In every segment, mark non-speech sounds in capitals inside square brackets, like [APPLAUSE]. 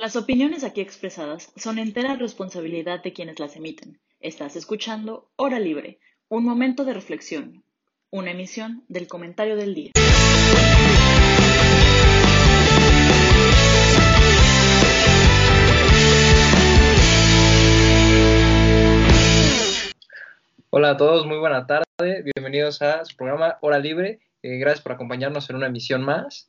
Las opiniones aquí expresadas son entera responsabilidad de quienes las emiten. Estás escuchando Hora Libre, un momento de reflexión, una emisión del comentario del día. Hola a todos, muy buena tarde. Bienvenidos a su programa Hora Libre. Eh, gracias por acompañarnos en una emisión más.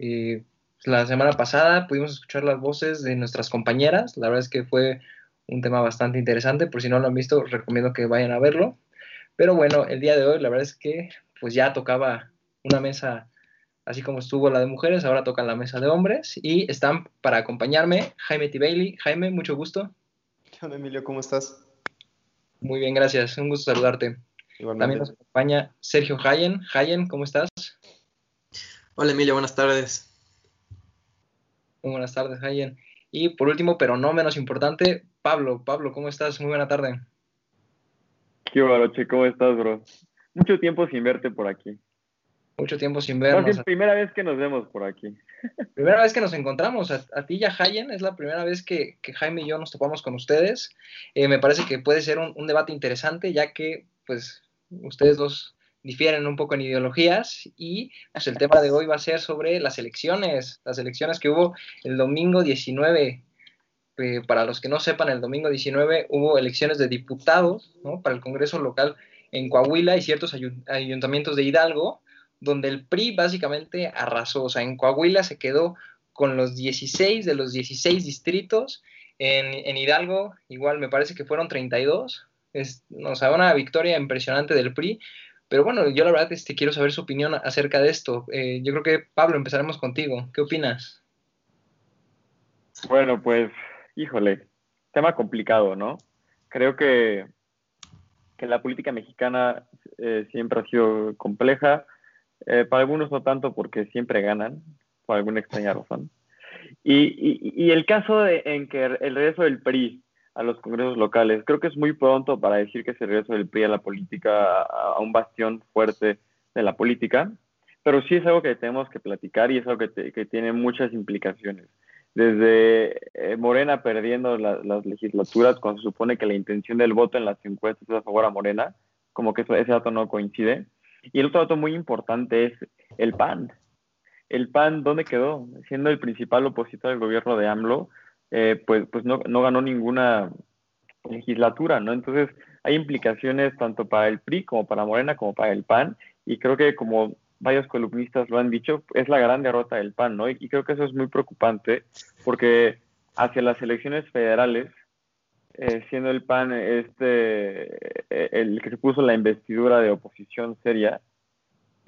Eh, la semana pasada pudimos escuchar las voces de nuestras compañeras. La verdad es que fue un tema bastante interesante. Por si no lo han visto, recomiendo que vayan a verlo. Pero bueno, el día de hoy la verdad es que pues ya tocaba una mesa así como estuvo la de mujeres, ahora toca la mesa de hombres y están para acompañarme Jaime T. Bailey. Jaime, mucho gusto. ¿Qué onda, Emilio? ¿Cómo estás? Muy bien, gracias. Un gusto saludarte. Igualmente. También nos acompaña Sergio Hayen. Hayen, ¿cómo estás? Hola Emilio, buenas tardes. Muy buenas tardes, Hayen. Y por último, pero no menos importante, Pablo. Pablo, ¿cómo estás? Muy buena tarde. ¿Qué baroche? ¿Cómo estás, bro? Mucho tiempo sin verte por aquí. Mucho tiempo sin Más bien, vernos. primera vez que nos vemos por aquí. [LAUGHS] Primera vez que nos encontramos, a, a ti y a Hayen, es la primera vez que, que Jaime y yo nos topamos con ustedes. Eh, me parece que puede ser un, un debate interesante, ya que pues ustedes dos difieren un poco en ideologías y pues, el tema de hoy va a ser sobre las elecciones, las elecciones que hubo el domingo 19. Eh, para los que no sepan, el domingo 19 hubo elecciones de diputados ¿no? para el Congreso local en Coahuila y ciertos ayu- ayuntamientos de Hidalgo, donde el PRI básicamente arrasó. O sea, en Coahuila se quedó con los 16 de los 16 distritos. En, en Hidalgo, igual me parece que fueron 32. Es, o sea, una victoria impresionante del PRI. Pero bueno, yo la verdad este, quiero saber su opinión acerca de esto. Eh, yo creo que, Pablo, empezaremos contigo. ¿Qué opinas? Bueno, pues, híjole, tema complicado, ¿no? Creo que, que la política mexicana eh, siempre ha sido compleja. Eh, para algunos no tanto porque siempre ganan, por alguna extraña razón. Y, y, el caso en que el regreso del PRI a los congresos locales, creo que es muy pronto para decir que el regreso del PRI a la política, a, un bastión fuerte de la política, pero sí es algo que tenemos que platicar y es algo que tiene muchas implicaciones. Desde eh, Morena perdiendo la- las legislaturas, cuando se supone que la intención del voto en las encuestas es a favor a Morena, como que eso- ese dato no coincide. Y el otro dato muy importante es el PAN. El PAN, ¿dónde quedó? Siendo el principal opositor del gobierno de AMLO, eh, pues, pues no, no ganó ninguna legislatura, ¿no? Entonces hay implicaciones tanto para el PRI como para Morena como para el PAN y creo que como varios columnistas lo han dicho, es la gran derrota del PAN, ¿no? Y, creo que eso es muy preocupante porque hacia las elecciones federales, eh, siendo el PAN este eh, el que se puso la investidura de oposición seria,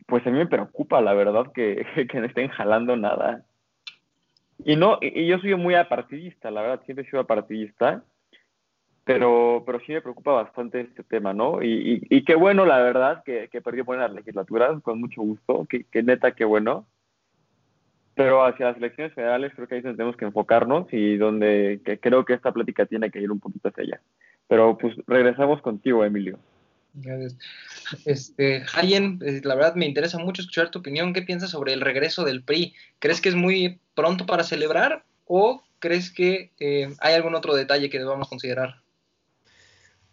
pues a mí me preocupa, la verdad, que, [LAUGHS] que no estén jalando nada. Y no, y yo soy muy apartidista, la verdad, siempre he sido apartidista, pero, pero sí me preocupa bastante este tema, ¿no? Y, y, y qué bueno, la verdad, que, que perdió por las legislaturas, con mucho gusto, que, que neta, qué bueno. Pero hacia las elecciones federales creo que ahí tenemos que enfocarnos y donde que creo que esta plática tiene que ir un poquito hacia allá. Pero pues regresamos contigo, Emilio. Este, Hayen, eh, la verdad me interesa mucho escuchar tu opinión. ¿Qué piensas sobre el regreso del PRI? ¿Crees que es muy pronto para celebrar o crees que eh, hay algún otro detalle que debamos considerar?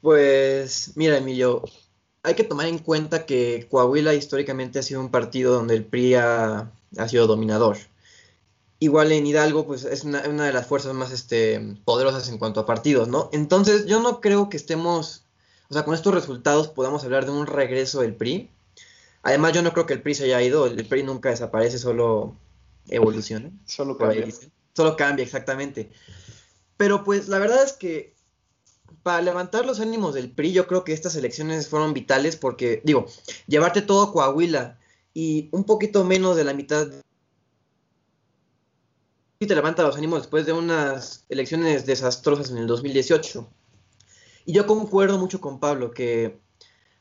Pues mira Emilio, hay que tomar en cuenta que Coahuila históricamente ha sido un partido donde el PRI ha, sido dominador. Igual en Hidalgo, pues es una, una de las fuerzas más este, poderosas en cuanto a partidos, ¿no? Entonces yo no creo que estemos, o sea, con estos resultados podamos hablar de un regreso del PRI. Además yo no creo que el PRI se haya ido, el PRI nunca desaparece, solo evoluciona. Solo cambia. Solo cambia, exactamente. Pero pues la verdad es que para levantar los ánimos del PRI, yo creo que estas elecciones fueron vitales porque, digo, llevarte todo a Coahuila y un poquito menos de la mitad y te levanta los ánimos después de unas elecciones desastrosas en el 2018. Y yo concuerdo mucho con Pablo que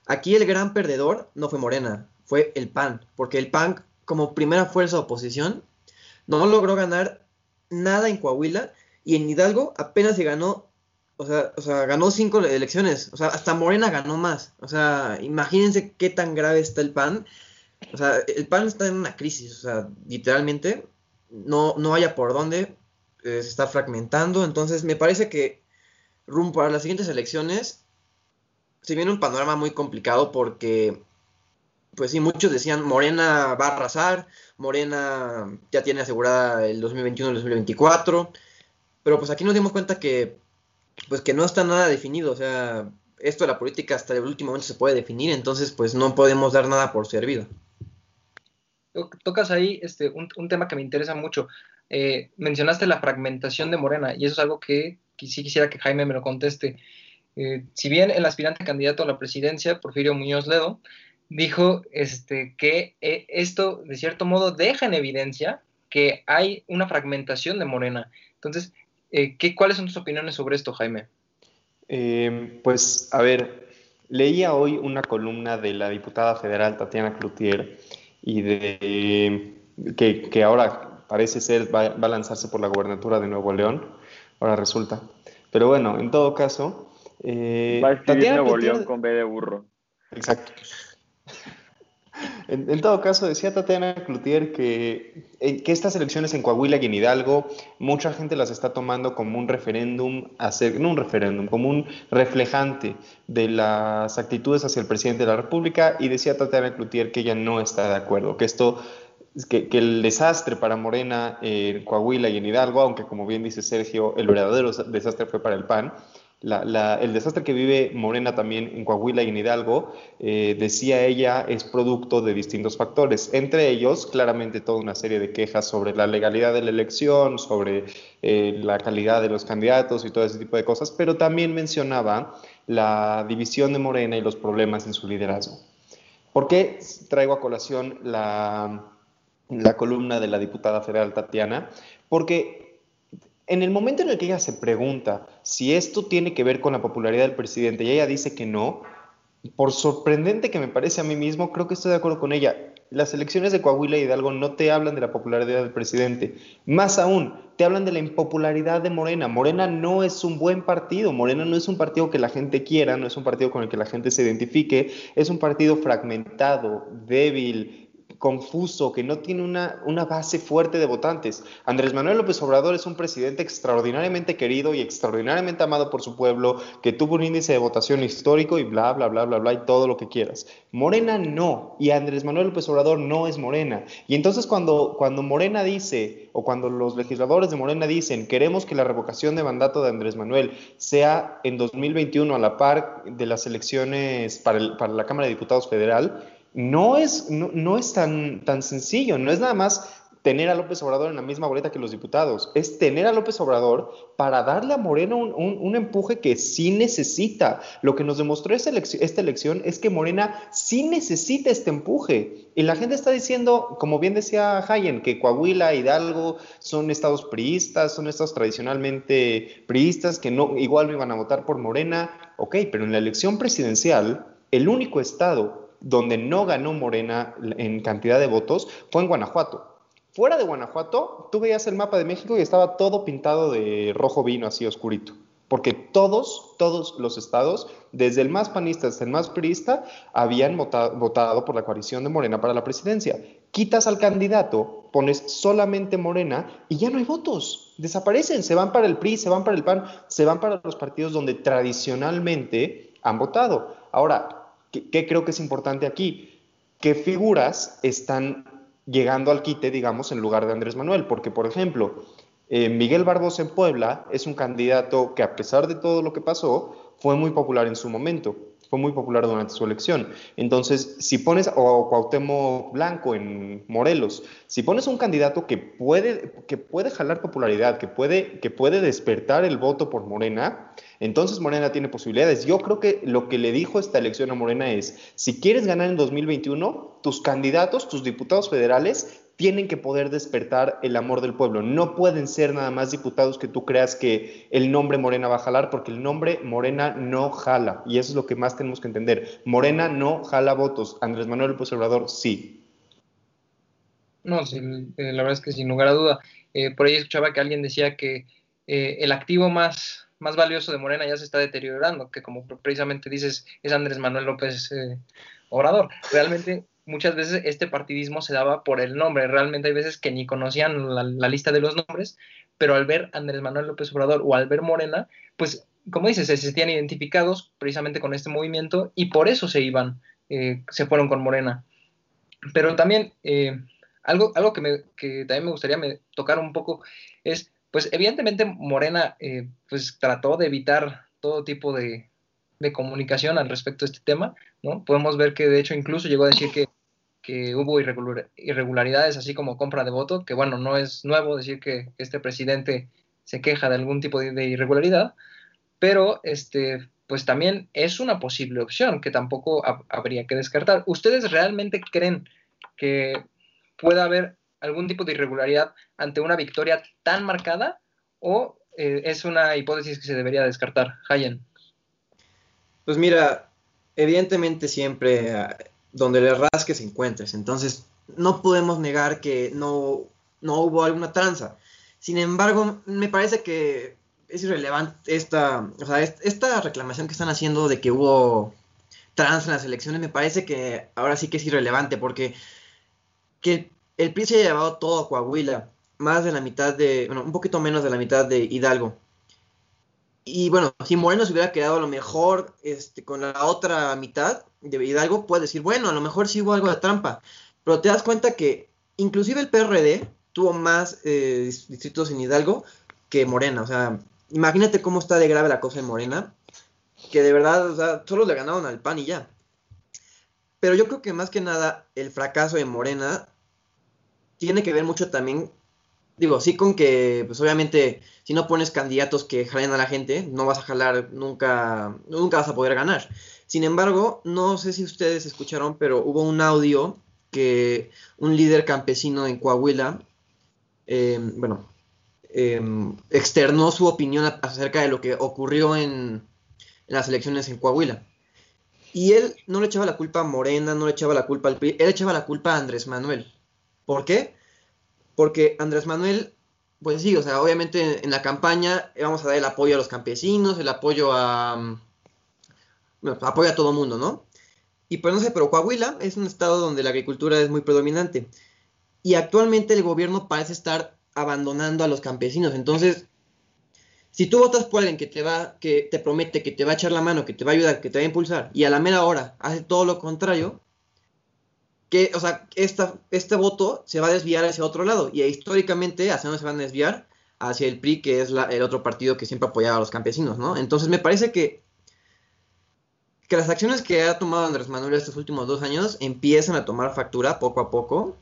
aquí el gran perdedor no fue Morena, fue el PAN, porque el PAN como primera fuerza de oposición no logró ganar nada en Coahuila y en Hidalgo apenas se ganó, o sea, o sea, ganó cinco elecciones, o sea, hasta Morena ganó más, o sea, imagínense qué tan grave está el PAN, o sea, el PAN está en una crisis, o sea, literalmente no, no haya por dónde, se está fragmentando. Entonces, me parece que rumbo a las siguientes elecciones se viene un panorama muy complicado porque, pues sí, muchos decían Morena va a arrasar, Morena ya tiene asegurada el 2021 el 2024, pero pues aquí nos dimos cuenta que, pues que no está nada definido, o sea, esto de la política hasta el último momento se puede definir, entonces pues no podemos dar nada por servido. Tocas ahí este, un, tema que me interesa mucho. Eh, mencionaste la fragmentación de Morena y eso es algo que, sí quisiera que Jaime me lo conteste. Eh, si bien el aspirante candidato a la presidencia, Porfirio Muñoz Ledo, dijo este, que eh, esto de cierto modo deja en evidencia que hay una fragmentación de Morena. Entonces, ¿qué, ¿cuáles son tus opiniones sobre esto, Jaime? Eh, pues, a ver, leía hoy una columna de la diputada federal Tatiana Cloutier y de que, ahora parece ser va, a lanzarse por la gubernatura de Nuevo León, ahora resulta. Pero bueno, en todo caso, eh, va a Tatiana Nuevo León con B de burro. Exacto. En, todo caso, decía Tatiana Cloutier que, eh, que, estas elecciones en Coahuila y en Hidalgo, mucha gente las está tomando como un referéndum, hacer, no un referéndum, como un reflejante de las actitudes hacia el presidente de la República, y decía Tatiana Cloutier que ella no está de acuerdo, que esto que, el desastre para Morena en Coahuila y en Hidalgo, aunque como bien dice Sergio, el verdadero desastre fue para el PAN, el desastre que vive Morena también en Coahuila y en Hidalgo, eh, decía ella, es producto de distintos factores, entre ellos claramente toda una serie de quejas sobre la legalidad de la elección, sobre eh, la calidad de los candidatos y todo ese tipo de cosas, pero también mencionaba la división de Morena y los problemas en su liderazgo. ¿Por qué traigo a colación la, la columna de la diputada federal Tatiana? Porque en el momento en el que ella se pregunta si esto tiene que ver con la popularidad del presidente y ella dice que no, por sorprendente que me parece a mí mismo, creo que estoy de acuerdo con ella. Las elecciones de Coahuila y Hidalgo no te hablan de la popularidad del presidente. Más aún, te hablan de la impopularidad de Morena. Morena no es un buen partido. Morena no es un partido que la gente quiera, no es un partido con el que la gente se identifique. Es un partido fragmentado, débil, confuso, que no tiene una, una, base fuerte de votantes. Andrés Manuel López Obrador es un presidente extraordinariamente querido y extraordinariamente amado por su pueblo, que tuvo un índice de votación histórico y bla, bla, bla, bla, bla, y todo lo que quieras. Morena no, y Andrés Manuel López Obrador no es Morena. Y entonces cuando, cuando Morena dice, o cuando los legisladores de Morena dicen, queremos que la revocación de mandato de Andrés Manuel sea en 2021 a la par de las elecciones para, para la Cámara de Diputados Federal, no es, no, es tan, tan sencillo, no es nada más tener a López Obrador en la misma boleta que los diputados, es tener a López Obrador para darle a Morena un, empuje que sí necesita. Lo que nos demostró esta elección, esta elección es que Morena sí necesita este empuje. Y la gente está diciendo, como bien decía Hayen, que Coahuila, Hidalgo son estados priistas, son estados tradicionalmente priistas, que no, igual no iban a votar por Morena. Ok, pero en la elección presidencial, el único estado donde no ganó Morena en cantidad de votos fue en Guanajuato. Fuera de Guanajuato, tú veías el mapa de México y estaba todo pintado de rojo vino, así oscurito. Porque todos, todos los estados, desde el más panista hasta el más priista, habían votado, por la coalición de Morena para la presidencia. Quitas al candidato, pones solamente Morena y ya no hay votos. Desaparecen, se van para el PRI, se van para el PAN, se van para los partidos donde tradicionalmente han votado. Ahora, ¿Qué, creo que es importante aquí? ¿Qué figuras están llegando al quite, digamos, en lugar de Andrés Manuel? Porque, por ejemplo, eh, Miguel Barbosa en Puebla es un candidato que, a pesar de todo lo que pasó, fue muy popular en su momento fue muy popular durante su elección. Entonces, si pones, o Cuauhtémoc Blanco en Morelos, si pones un candidato que puede, que puede jalar popularidad, que puede, que puede despertar el voto por Morena, entonces Morena tiene posibilidades. Yo creo que lo que le dijo esta elección a Morena es, si quieres ganar en 2021, tus candidatos, tus diputados federales, tienen que poder despertar el amor del pueblo. No pueden ser nada más diputados que tú creas que el nombre Morena va a jalar, porque el nombre Morena no jala. Y eso es lo que más tenemos que entender. Morena no jala votos. Andrés Manuel López Obrador sí. No, sí, eh, la verdad es que sin lugar a duda. Eh, por ahí escuchaba que alguien decía que eh, el activo más, más valioso de Morena ya se está deteriorando, que como precisamente dices, es Andrés Manuel López Obrador. Realmente muchas veces este partidismo se daba por el nombre. Realmente hay veces que ni conocían la, lista de los nombres, pero al ver Andrés Manuel López Obrador o al ver Morena, pues como dices, se sentían identificados precisamente con este movimiento y por eso se iban, eh, se fueron con Morena. Pero también eh, algo, algo que, me, que, también me gustaría tocar un poco es, pues evidentemente Morena eh, pues trató de evitar todo tipo de, de, comunicación al respecto de este tema, ¿no? Podemos ver que de hecho incluso llegó a decir que, que hubo irregularidades así como compra de voto, que bueno, no es nuevo decir que este presidente se queja de algún tipo de, irregularidad, pero este, pues también es una posible opción que tampoco habría que descartar. ¿Ustedes realmente creen que pueda haber algún tipo de irregularidad ante una victoria tan marcada o eh, es una hipótesis que se debería descartar? Hayen. Pues mira, evidentemente siempre ah, donde le rasques encuentres, entonces no podemos negar que no, no hubo alguna tranza. Sin embargo, me parece que es irrelevante esta, o sea, esta reclamación que están haciendo de que hubo trans en las elecciones, me parece que ahora sí que es irrelevante, porque que el PRI se haya llevado todo a Coahuila, más de la mitad de, bueno, un poquito menos de la mitad de Hidalgo. Y bueno, si Moreno se hubiera quedado a lo mejor este, con la otra mitad de Hidalgo, puede decir, bueno, a lo mejor sí hubo algo de trampa. Pero te das cuenta que inclusive el PRD tuvo más eh, distritos en Hidalgo que Morena. O sea, imagínate cómo está de grave la cosa en Morena, que de verdad, o sea, solo le ganaron al PAN y ya. Pero yo creo que más que nada el fracaso de Morena tiene que ver mucho también, digo, sí con que, pues obviamente, si no pones candidatos que jalen a la gente, no vas a jalar nunca, nunca vas a poder ganar. Sin embargo, no sé si ustedes escucharon, pero hubo un audio que un líder campesino en Coahuila, eh, bueno, Em, externó su opinión acerca de lo que ocurrió en, las elecciones en Coahuila. Y él no le echaba la culpa a Morena, no le echaba la culpa al PRI, él echaba la culpa a Andrés Manuel. ¿Por qué? Porque Andrés Manuel, pues sí, o sea, obviamente en la campaña vamos a dar el apoyo a los campesinos, el apoyo a... Bueno, apoyo a todo mundo, ¿no? Y pues no sé, pero Coahuila es un estado donde la agricultura es muy predominante. Y actualmente el gobierno parece estar abandonando a los campesinos. Entonces, si tú votas por alguien que te va, que te promete que te va a echar la mano, que te va a ayudar, que te va a impulsar, y a la mera hora hace todo lo contrario, que, o sea, esta, este voto se va a desviar hacia otro lado. Y históricamente, ¿hacia dónde se van a desviar? Hacia el PRI, que es el otro partido que siempre apoyaba a los campesinos, ¿no? Entonces me parece que, que las acciones que ha tomado Andrés Manuel estos últimos dos años empiezan a tomar factura poco a poco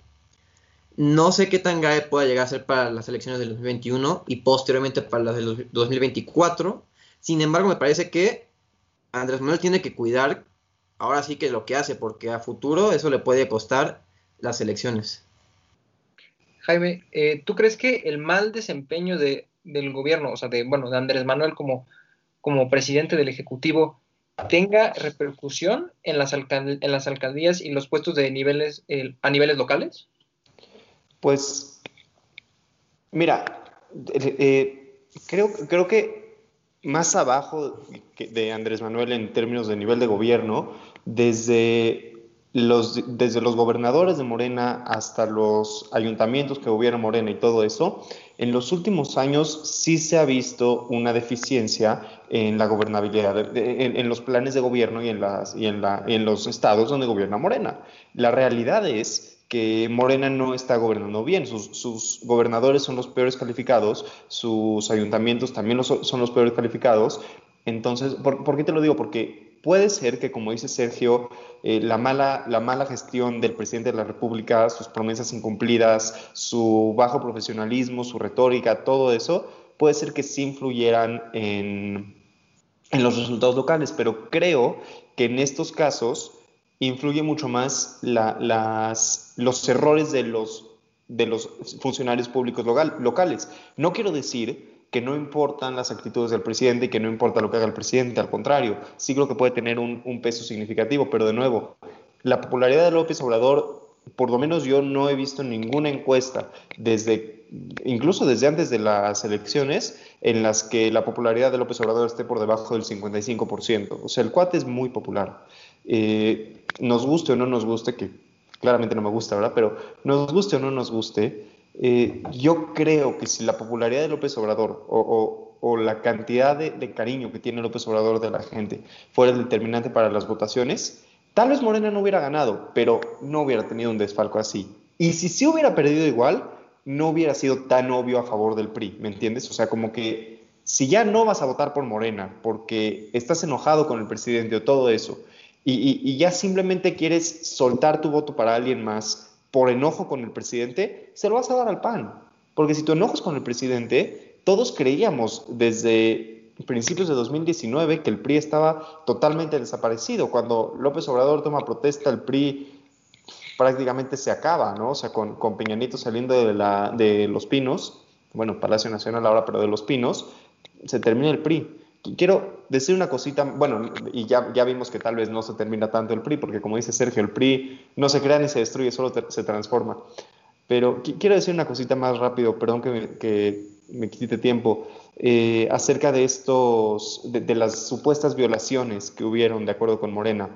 no sé qué tan grave pueda llegar a ser para las elecciones del 2021 y posteriormente para las del 2024. Sin embargo, me parece que Andrés Manuel tiene que cuidar ahora sí que lo que hace, porque a futuro eso le puede costar las elecciones. Jaime, eh, ¿tú crees que el mal desempeño de, del gobierno, o sea, de, bueno, de Andrés Manuel como, como presidente del Ejecutivo, tenga repercusión en las, en las alcaldías y los puestos de niveles a niveles locales? Pues, mira, eh, creo, creo que más abajo de Andrés Manuel en términos de nivel de gobierno, desde los, desde los gobernadores de Morena hasta los ayuntamientos que gobierna Morena y todo eso, en los últimos años sí se ha visto una deficiencia en la gobernabilidad, en, los planes de gobierno y en, las, y en, la, en los estados donde gobierna Morena. La realidad es que Morena no está gobernando bien, sus, gobernadores son los peores calificados, sus ayuntamientos también son los peores calificados. Entonces, ¿por, qué te lo digo? Porque puede ser que, como dice Sergio, eh, la, mala, la mala gestión del presidente de la República, sus promesas incumplidas, su bajo profesionalismo, su retórica, todo eso, puede ser que sí influyeran en, en los resultados locales, pero creo que en estos casos influye mucho más las, los errores de los, de los funcionarios públicos locales. No quiero decir que no importan las actitudes del presidente y que no importa lo que haga el presidente, al contrario, sí creo que puede tener un, peso significativo, pero de nuevo, la popularidad de López Obrador, por lo menos yo no he visto ninguna encuesta desde incluso desde antes de las elecciones, en las que la popularidad de López Obrador esté por debajo del 55%. O sea, el cuate es muy popular. Eh, nos guste o no nos guste, que claramente no me gusta, ¿verdad? Pero nos guste o no nos guste, eh, yo creo que si la popularidad de López Obrador o, o, la cantidad de, cariño que tiene López Obrador de la gente fuera el determinante para las votaciones, tal vez Morena no hubiera ganado, pero no hubiera tenido un desfalco así. Y si sí hubiera perdido igual, no hubiera sido tan obvio a favor del PRI, ¿me entiendes? O sea, como que si ya no vas a votar por Morena porque estás enojado con el presidente o todo eso, y ya simplemente quieres soltar tu voto para alguien más por enojo con el presidente, se lo vas a dar al PAN. Porque si tú enojas con el presidente, todos creíamos desde principios de 2019 que el PRI estaba totalmente desaparecido. Cuando López Obrador toma protesta, el PRI prácticamente se acaba, ¿no? O sea, con, con Peña saliendo de, la, de Los Pinos, bueno, Palacio Nacional ahora, pero de Los Pinos, se termina el PRI. Quiero decir una cosita, bueno, y ya, ya vimos que tal vez no se termina tanto el PRI, porque como dice Sergio, el PRI no se crea ni se destruye, solo se transforma. Pero quiero decir una cosita más rápido, perdón que me, que me quite tiempo, eh, acerca de estos, de, de las supuestas violaciones que hubieron de acuerdo con Morena.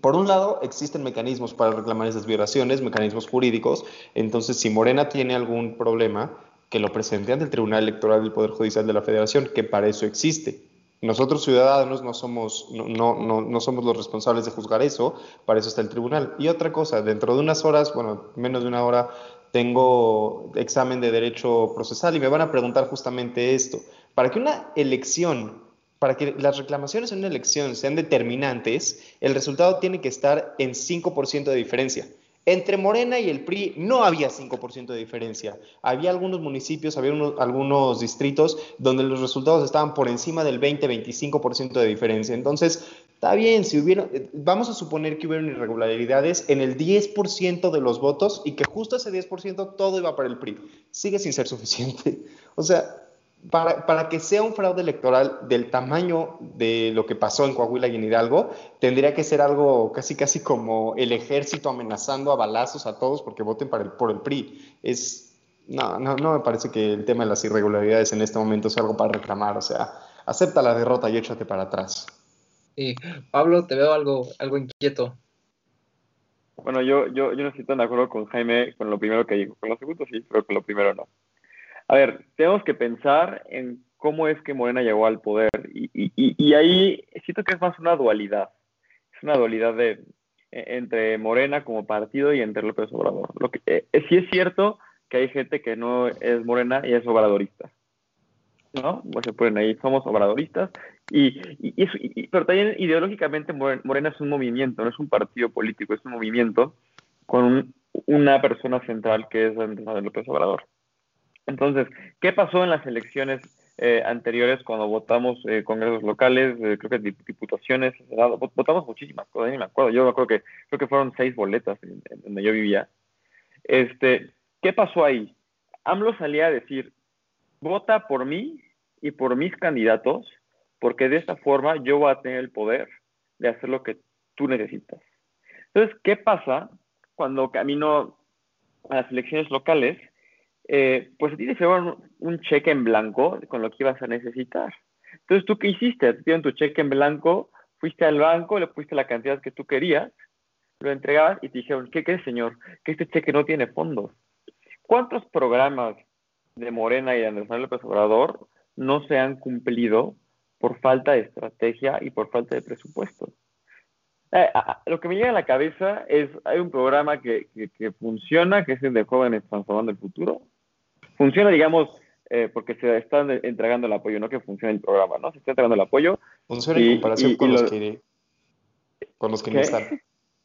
Por un lado, existen mecanismos para reclamar esas violaciones, mecanismos jurídicos. Entonces, si Morena tiene algún problema, que lo presente ante el Tribunal Electoral del Poder Judicial de la Federación, que para eso existe. Nosotros ciudadanos no somos, no, no, no, somos los responsables de juzgar eso, para eso está el tribunal. Y otra cosa, dentro de unas horas, bueno, menos de una hora, tengo examen de derecho procesal y me van a preguntar justamente esto. Para que una elección, para que las reclamaciones en una elección sean determinantes, el resultado tiene que estar en 5% de diferencia. Entre Morena y el PRI no había 5% de diferencia. Había algunos municipios, había algunos distritos donde los resultados estaban por encima del 20-25% de diferencia. Entonces, está bien, si hubiera, vamos a suponer que hubieron irregularidades en el 10% de los votos y que justo ese 10% todo iba para el PRI. Sigue sin ser suficiente. [LAUGHS] O sea, para, que sea un fraude electoral del tamaño de lo que pasó en Coahuila y en Hidalgo, tendría que ser algo casi casi como el ejército amenazando a balazos a todos porque voten para el, por el PRI. Es, no, no, no me parece que el tema de las irregularidades en este momento sea algo para reclamar. O sea, acepta la derrota y échate para atrás. Y Pablo, te veo algo, algo inquieto. Bueno, yo, yo, yo no estoy tan de acuerdo con Jaime con lo primero que dijo. Con lo segundo sí, pero con lo primero no. A ver, tenemos que pensar en cómo es que Morena llegó al poder y, ahí siento que es más una dualidad. Es una dualidad de, e, entre Morena como partido y entre López Obrador. Lo que, eh, sí es cierto que hay gente que no es Morena y es obradorista. ¿no? Pues se ponen ahí, somos obradoristas, y, y, pero también ideológicamente Morena es un movimiento, no es un partido político, es un movimiento con una persona central que es Andrés López Obrador. Entonces, ¿qué pasó en las elecciones eh, anteriores cuando votamos eh, congresos locales, eh, creo que diputaciones, votamos muchísimas cosas, ni me acuerdo, yo me acuerdo que creo que fueron seis boletas donde yo vivía. Este, ¿qué pasó ahí? AMLO salía a decir, vota por mí y por mis candidatos, porque de esta forma yo voy a tener el poder de hacer lo que tú necesitas. Entonces, ¿qué pasa cuando camino a las elecciones locales eh, pues a ti te llevaron un cheque en blanco con lo que ibas a necesitar. Entonces, ¿tú qué hiciste? Te dieron tu cheque en blanco, fuiste al banco, le pusiste la cantidad que tú querías, lo entregabas y te dijeron, ¿qué crees, señor? Que este cheque no tiene fondos. ¿Cuántos programas de Morena y de Andrés Manuel López Obrador no se han cumplido por falta de estrategia y por falta de presupuesto? Eh, lo que me llega a la cabeza es, hay un programa que, que funciona, que es el de Jóvenes Transformando el Futuro, funciona, digamos, eh, porque se están entregando el apoyo, no que funcione el programa, ¿no? Se está entregando el apoyo. Funciona en comparación con, los que, con los que ni están.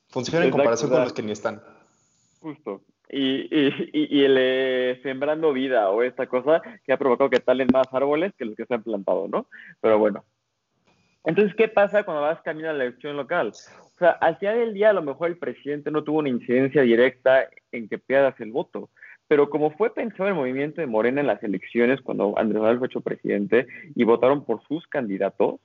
Funciona en comparación con los que ni están. Justo. Y, y, el eh, sembrando vida o esta cosa que ha provocado que talen más árboles que los que se han plantado, ¿no? Pero bueno. Entonces, ¿qué pasa cuando vas camino a la elección local? O sea, al final del día a lo mejor el presidente no tuvo una incidencia directa en que pierdas el voto, pero como fue pensado el movimiento de Morena en las elecciones cuando Andrés Manuel fue hecho presidente y votaron por sus candidatos,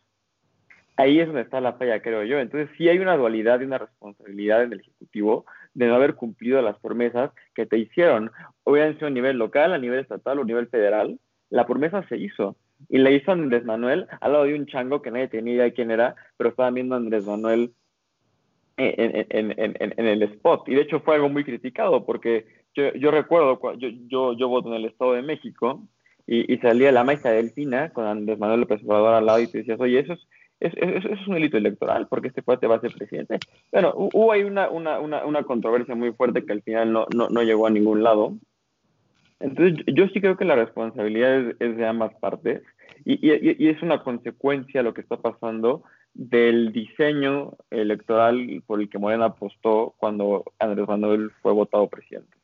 ahí es donde está la falla, creo yo. Entonces sí hay una dualidad y una responsabilidad en el Ejecutivo de no haber cumplido las promesas que te hicieron. Sido a nivel local, a nivel estatal o a nivel federal. La promesa se hizo. Y la hizo Andrés Manuel al lado de un chango que nadie tenía idea de quién era, pero estaba viendo Andrés Manuel en, en, en, en, el spot. Y de hecho fue algo muy criticado porque yo, yo recuerdo, yo, yo, yo voto en el Estado de México y, y salía la maestra Delfina con Andrés Manuel López Obrador al lado y te decías, oye, eso es, es, es, un delito electoral porque este cuate va a ser presidente. Bueno, hubo ahí una, una, una, una controversia muy fuerte que al final no, no, no, llegó a ningún lado. Entonces, yo sí creo que la responsabilidad es, es de ambas partes y, y, y, es una consecuencia lo que está pasando del diseño electoral por el que Morena apostó cuando Andrés Manuel fue votado presidente.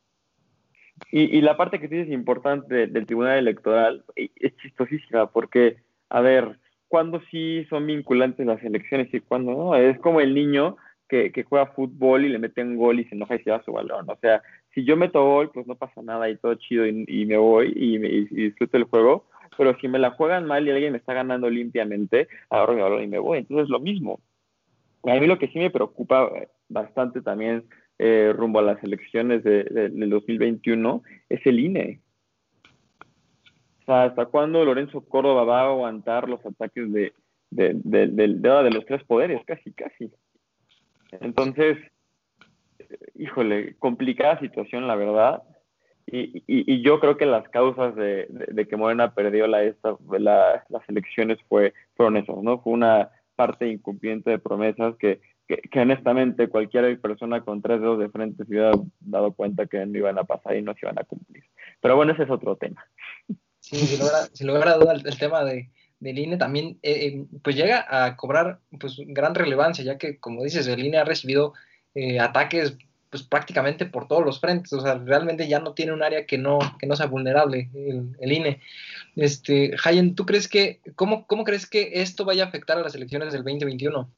Y, y la parte que sí es importante del Tribunal Electoral es chistosísima porque, a ver, cuando sí son vinculantes las elecciones y cuando no. Es como el niño que, que juega fútbol y le meten gol y se enoja y se va su balón. O sea, si yo meto gol, pues no pasa nada y todo chido y, y me voy y, me, y, disfruto el juego. Pero si me la juegan mal y alguien me está ganando limpiamente, agarro mi balón y me voy. Entonces es lo mismo. A mí lo que sí me preocupa bastante también eh, rumbo a las elecciones de, de, del 2021 es el INE. O sea, ¿hasta cuándo Lorenzo Córdoba va a aguantar los ataques de, de, de, los tres poderes? Casi, casi. Entonces, híjole, complicada situación, la verdad. Y, y, yo creo que las causas de, de, de que Morena perdió la, esta, la, las elecciones fue, fueron esas, ¿no? Fue una parte incumpliente de promesas que, que, honestamente cualquier persona con tres dedos de frente se hubiera dado cuenta que no iban a pasar y no se iban a cumplir. Pero bueno, ese es otro tema. Sí, sin lugar sin lugar a duda, el, tema de, del INE también eh, pues llega a cobrar pues gran relevancia, ya que como dices, el INE ha recibido eh, ataques pues prácticamente por todos los frentes, o sea, realmente ya no tiene un área que no, que no sea vulnerable el, el INE. Este, Hayen, ¿tú crees que, cómo, cómo crees que esto vaya a afectar a las elecciones del 2021?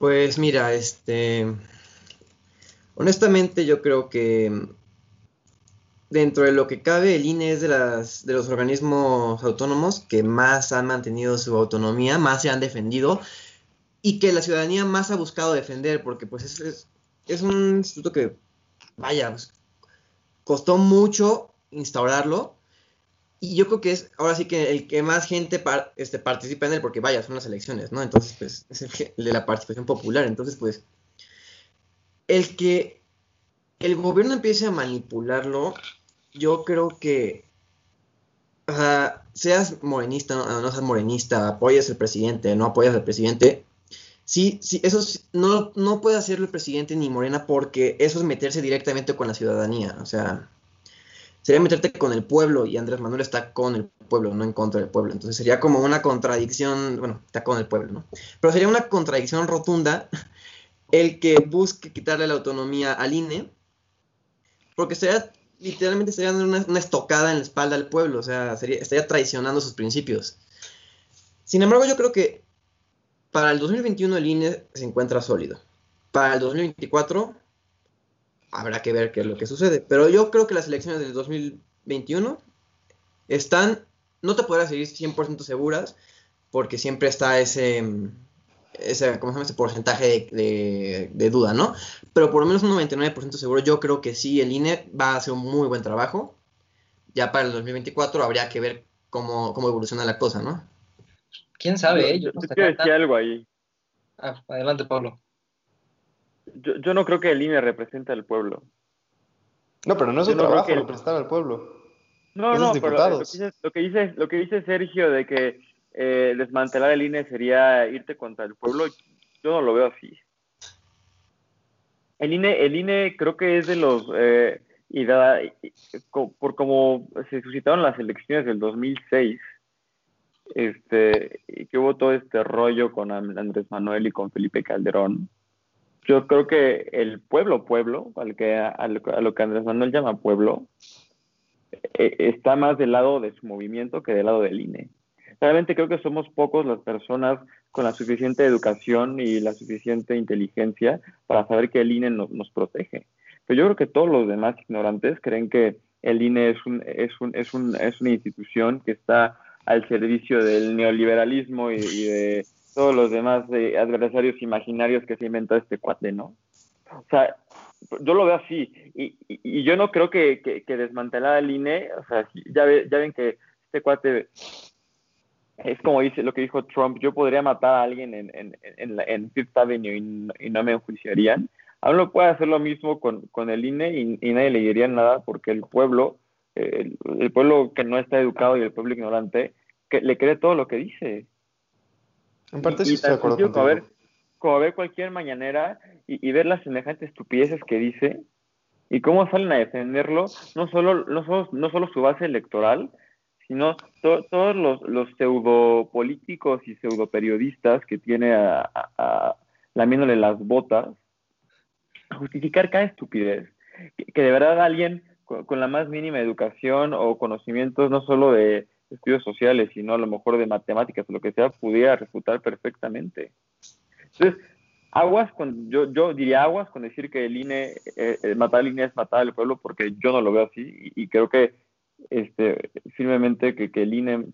Pues mira, este, honestamente yo creo que dentro de lo que cabe, el INE es de, las, de los organismos autónomos que más han mantenido su autonomía, más se han defendido y que la ciudadanía más ha buscado defender, porque pues es, es, un instituto que, vaya, pues, costó mucho instaurarlo y yo creo que es ahora sí que el que más gente par, este, participa en él, porque vaya, son las elecciones, ¿no? Entonces, pues [LAUGHS] es el, de la participación popular, entonces, pues, el que el gobierno empiece a manipularlo, yo creo que o sea, seas morenista, no, no seas morenista, apoyas al presidente, no apoyas al presidente, sí, sí, eso no, no puede hacerlo el presidente ni Morena porque eso es meterse directamente con la ciudadanía, o sea, sería meterte con el pueblo y Andrés Manuel está con el pueblo, no en contra del pueblo, entonces sería como una contradicción, bueno, está con el pueblo, ¿no? Pero sería una contradicción rotunda [LAUGHS] el que busque quitarle la autonomía al INE, porque sería literalmente dando una, una, estocada en la espalda al pueblo, o sea, sería, estaría traicionando sus principios. Sin embargo, yo creo que para el 2021 el INE se encuentra sólido. Para el 2024 habrá que ver qué es lo que sucede. Pero yo creo que las elecciones del 2021 están, no te podrás decir 100% seguras, porque siempre está ese, ese, ¿cómo se llama? ese porcentaje de, de, de, duda, ¿no? Pero por lo menos un 99% seguro, yo creo que sí, el INE va a hacer un muy buen trabajo. Ya para el 2024 habría que ver cómo, cómo evoluciona la cosa, ¿no? ¿Quién sabe? Yo, yo quiero decir algo ahí. Ah, adelante, Pablo. Yo, yo, no creo que el INE represente al pueblo. No, pero no es su no trabajo representar al pueblo. No, no, pero lo que, dice, lo que, dice, que Sergio de que eh, desmantelar el INE sería irte contra el pueblo, yo no lo veo así. El INE, el INE creo que es de los, eh, y da, por como se suscitaron las elecciones del 2006, este, y que hubo todo este rollo con Andrés Manuel y con Felipe Calderón, yo creo que el pueblo, pueblo, al que, a, lo, que Andrés Manuel llama pueblo, eh, está más del lado de su movimiento que del lado del INE realmente creo que somos pocos las personas con la suficiente educación y la suficiente inteligencia para saber que el INE no, nos protege. Pero yo creo que todos los demás ignorantes creen que el INE es, un, es, un, es, un, es una institución que está al servicio del neoliberalismo y de todos los demás eh, adversarios imaginarios que se inventó este cuate, ¿no? O sea, yo lo veo así. Y, y, y yo no creo que, que, que, el INE, o sea, ya, ve, ya ven que este cuate es como dice lo que dijo Trump, yo podría matar a alguien en, en, en, en Fifth Avenue y, y, no me enjuiciarían. AMLO puede hacer lo mismo con, con el INE y, nadie le diría nada porque el pueblo, el, pueblo que no está educado y el pueblo ignorante, que le cree todo lo que dice. En parte sí estoy de acuerdo como ver, como ver cualquier mañanera y, ver las semejantes estupideces que dice y cómo salen a defenderlo, no solo, no solo, no solo su base electoral, sino todos los, los pseudopolíticos y pseudoperiodistas que tiene a, a, lamiéndole las botas, justificar cada estupidez. Que, de verdad alguien con, la más mínima educación o conocimientos, no solo de estudios sociales, sino a lo mejor de matemáticas o lo que sea, pudiera refutar perfectamente. Entonces, aguas con, yo, yo diría aguas con decir que el INE, eh, eh, matar al INE es matar al pueblo, porque yo no lo veo así y creo que este, firmemente que, que, el INE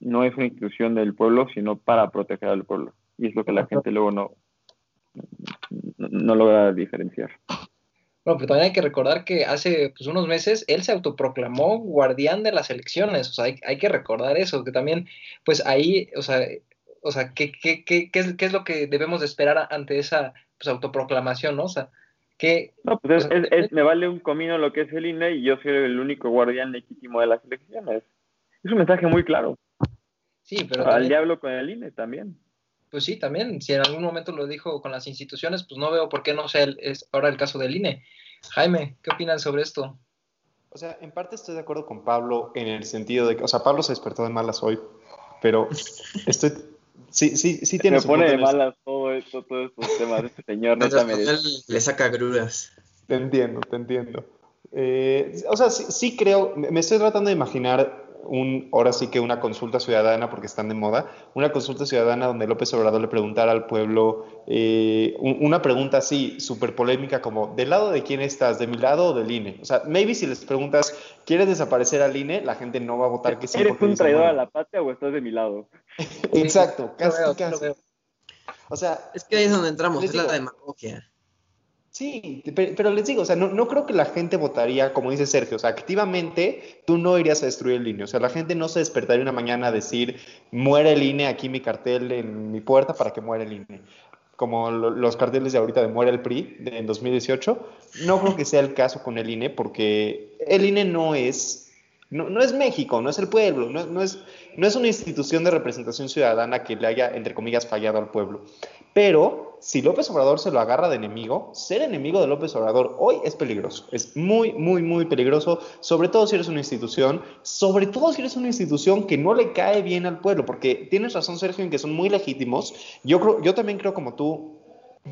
no es una institución del pueblo, sino para proteger al pueblo. Y es lo que la gente luego no, no, logra diferenciar. Bueno, pero también hay que recordar que hace pues, unos meses él se autoproclamó guardián de las elecciones, o sea, hay, hay que recordar eso, que también, pues ahí, o sea, o sea ¿qué, qué, qué, qué, es, qué es lo que debemos de esperar ante esa pues, autoproclamación, ¿no? O sea, no, pues es, me vale un comino lo que es el INE y yo soy el único guardián legítimo de las elecciones. Es un mensaje muy claro. Sí, pero... Al diablo con el INE también. Pues sí, también. Si en algún momento lo dijo con las instituciones, pues no veo por qué no sea es ahora el caso del INE. Jaime, ¿qué opinan sobre esto? O sea, en parte estoy de acuerdo con Pablo en el sentido de que, o sea, Pablo se despertó de malas hoy, pero [LAUGHS] estoy, Sí, sí, sí tiene Me pone de malas todo esto, todos estos temas de este señor. le saca grudas. Te entiendo, te entiendo. Eh, o sea, sí, sí, creo, me estoy tratando de imaginar un, ahora sí que una consulta ciudadana, porque están de moda, una consulta ciudadana donde López Obrador le preguntara al pueblo eh, una pregunta así, súper polémica, como, ¿del lado de quién estás? ¿De mi lado o del INE? O sea, maybe si les preguntas, ¿quieres desaparecer al INE? La gente no va a votar que sí. ¿Eres un traidor a la patria o estás de mi lado? [LAUGHS] Exacto, casi, casi. O sea, es que ahí es donde entramos, es la demagogia. Sí, pero les digo, o sea, no, creo que la gente votaría, como dice Sergio, o sea, activamente tú no irías a destruir el INE, o sea, la gente no se despertaría una mañana a decir, muere el INE, aquí mi cartel en mi puerta para que muera el INE, como los carteles de ahorita de muere el PRI de, en 2018, no creo que sea el caso con el INE, porque el INE no es, no, no es México, no es el pueblo, no, no, es, no es una institución de representación ciudadana que le haya, entre comillas, fallado al pueblo, pero si López Obrador se lo agarra de enemigo, ser enemigo de López Obrador hoy es peligroso. Es muy, muy, muy peligroso, sobre todo si eres una institución, sobre todo si eres una institución que no le cae bien al pueblo, porque tienes razón, Sergio, en que son muy legítimos. Yo, creo, yo también creo como tú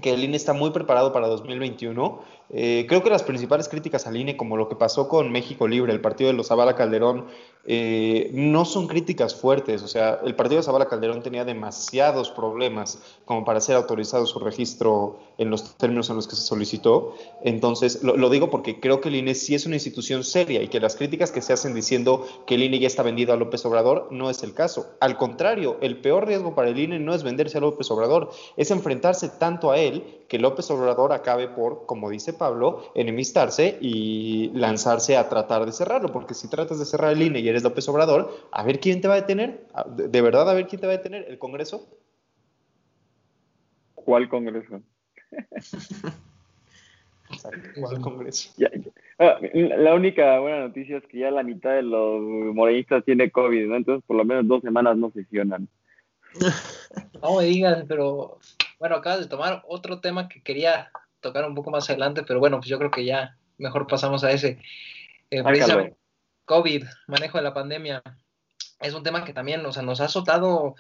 que el INE está muy preparado para 2021. Eh, creo que las principales críticas al INE, como lo que pasó con México Libre, el partido de los Zavala Calderón, eh, no son críticas fuertes. O sea, el partido de Zavala Calderón tenía demasiados problemas como para ser autorizado su registro en los términos en los que se solicitó. Entonces, lo, lo digo porque creo que el INE sí es una institución seria y que las críticas que se hacen diciendo que el INE ya está vendido a López Obrador no es el caso. Al contrario, el peor riesgo para el INE no es venderse a López Obrador, es enfrentarse tanto a él que López Obrador acabe por, como dice Pablo, enemistarse y lanzarse a tratar de cerrarlo, porque si tratas de cerrar el INE y eres López Obrador, a ver quién te va a detener, de verdad a ver quién te va a detener, el Congreso. ¿Cuál Congreso? [LAUGHS] ¿Cuál Congreso? Ah, la única buena noticia es que ya la mitad de los morenistas tiene COVID, ¿no? Entonces por lo menos dos semanas no sesionan. [LAUGHS] No me digan, pero bueno, acabas de tomar otro tema que quería tocar un poco más adelante, pero bueno, pues yo creo que ya mejor pasamos a ese. Eh, COVID, manejo de la pandemia, es un tema que también, o sea, nos ha azotado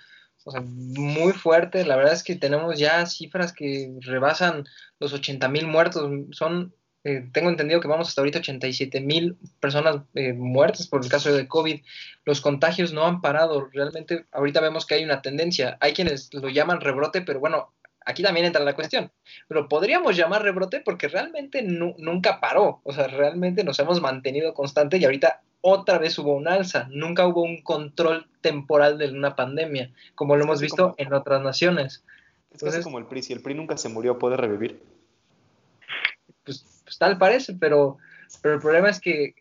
o sea, muy fuerte. La verdad es que tenemos ya cifras que rebasan los 80 mil muertos. Son, eh, tengo entendido que vamos hasta ahorita 87 mil personas eh, muertas por el caso de COVID. Los contagios no han parado. Realmente ahorita vemos que hay una tendencia. Hay quienes lo llaman rebrote, pero bueno, aquí también entra la cuestión, pero podríamos llamar rebrote porque realmente nunca paró, o sea, realmente nos hemos mantenido constante y ahorita otra vez hubo un alza, nunca hubo un control temporal de una pandemia, como lo hemos visto en otras naciones. Es casi como el PRI, si el PRI nunca se murió, ¿puede revivir? Pues, pues tal parece, pero, pero el problema es que,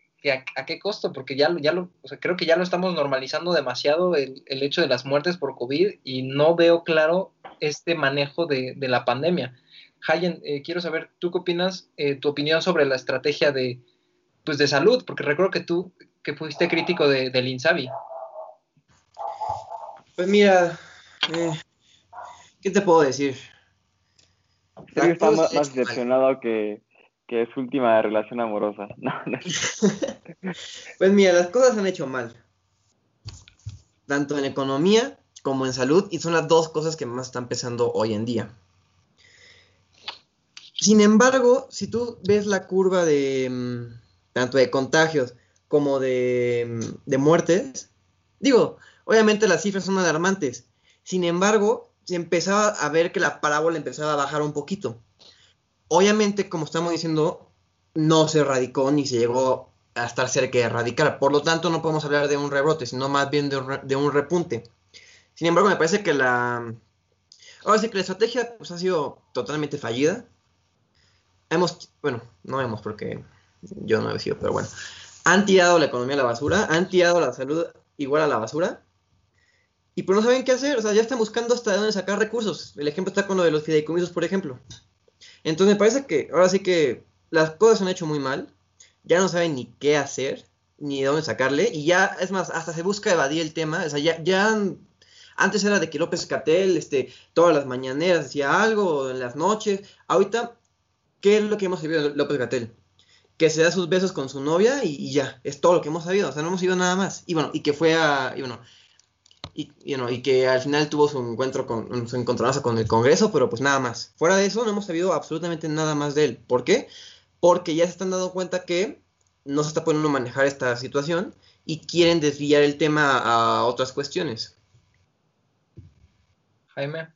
a, qué costo, porque ya, ya lo, o sea, creo que ya lo estamos normalizando demasiado el, el hecho de las muertes por COVID y no veo claro este manejo de, la pandemia. Hayen, eh, quiero saber, ¿tú qué opinas, eh, tu opinión sobre la estrategia de, pues, de salud? Porque recuerdo que tú, que fuiste crítico de, del INSABI. Pues mira, eh, ¿qué te puedo decir? Sergio está más, más decepcionado que, que su última relación amorosa. [LAUGHS] No, no. [LAUGHS] pues mira, las cosas se han hecho mal. Tanto en economía como en salud, y son las dos cosas que más están pesando hoy en día. Sin embargo, si tú ves la curva de mm, tanto de contagios como de, mm, de muertes, digo, obviamente las cifras son alarmantes. Sin embargo, se empezaba a ver que la parábola empezaba a bajar un poquito. Obviamente, como estamos diciendo, no se erradicó ni se llegó a estar cerca de erradicar. Por lo tanto, no podemos hablar de un rebrote, sino más bien de un, re- de un repunte. Sin embargo, me parece que la... Ahora sí que la estrategia pues, ha sido totalmente fallida. Hemos, bueno, no hemos porque yo no he sido, pero bueno. Han tirado la economía a la basura, han tirado la salud igual a la basura. Y pues no saben qué hacer, o sea, ya están buscando hasta de dónde sacar recursos. El ejemplo está con lo de los fideicomisos, por ejemplo. Entonces me parece que ahora sí que las cosas se han hecho muy mal. Ya no saben ni qué hacer, ni de dónde sacarle. Y ya, es más, hasta se busca evadir el tema. O sea, ya, ya antes era de que López Catel, este, todas las mañaneras decía algo, o en las noches. Ahorita, ¿qué es lo que hemos sabido de López Catel? Que se da sus besos con su novia y, ya, es todo lo que hemos sabido. O sea, no hemos sabido nada más. Y bueno, y que fue a, y bueno, y, y, no, y que al final tuvo su encuentro con su encontronazo con el Congreso, pero pues nada más. Fuera de eso, no hemos sabido absolutamente nada más de él. ¿Por qué? Porque ya se están dando cuenta que no se está poniendo a manejar esta situación y quieren desviar el tema a otras cuestiones. Jaime.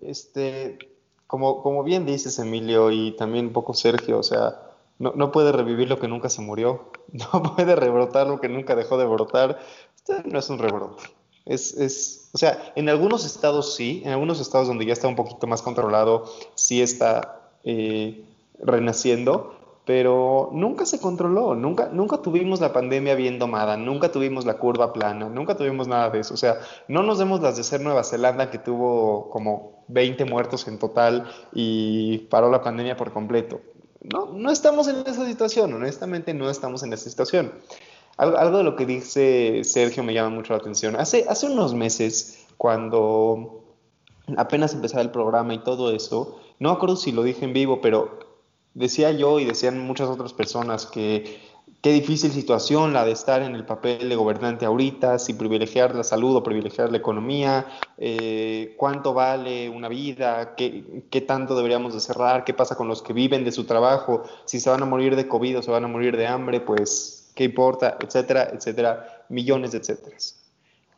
Este, como, como bien dices, Emilio, y también un poco Sergio, o sea, no, no puede revivir lo que nunca se murió, [LAUGHS] no puede rebrotar lo que nunca dejó de brotar. Esto no es un rebrote. Es, es, o sea, en algunos estados sí, en algunos estados donde ya está un poquito más controlado, sí está eh, renaciendo, pero nunca se controló, nunca, nunca tuvimos la pandemia bien domada, nunca tuvimos la curva plana, nunca tuvimos nada de eso. O sea, no nos demos las de ser Nueva Zelanda, que tuvo como 20 muertos en total y paró la pandemia por completo. No, no estamos en esa situación, honestamente no estamos en esa situación. Algo, algo, de lo que dice Sergio me llama mucho la atención. Hace, hace unos meses, cuando apenas empezaba el programa y todo eso, no acuerdo si lo dije en vivo, pero decía yo y decían muchas otras personas que qué difícil situación la de estar en el papel de gobernante ahorita, si privilegiar la salud o privilegiar la economía, eh, cuánto vale una vida, ¿Qué, qué tanto deberíamos de cerrar, qué pasa con los que viven de su trabajo, si se van a morir de COVID o se van a morir de hambre, pues qué importa, etcétera, etcétera, millones de etcéteras.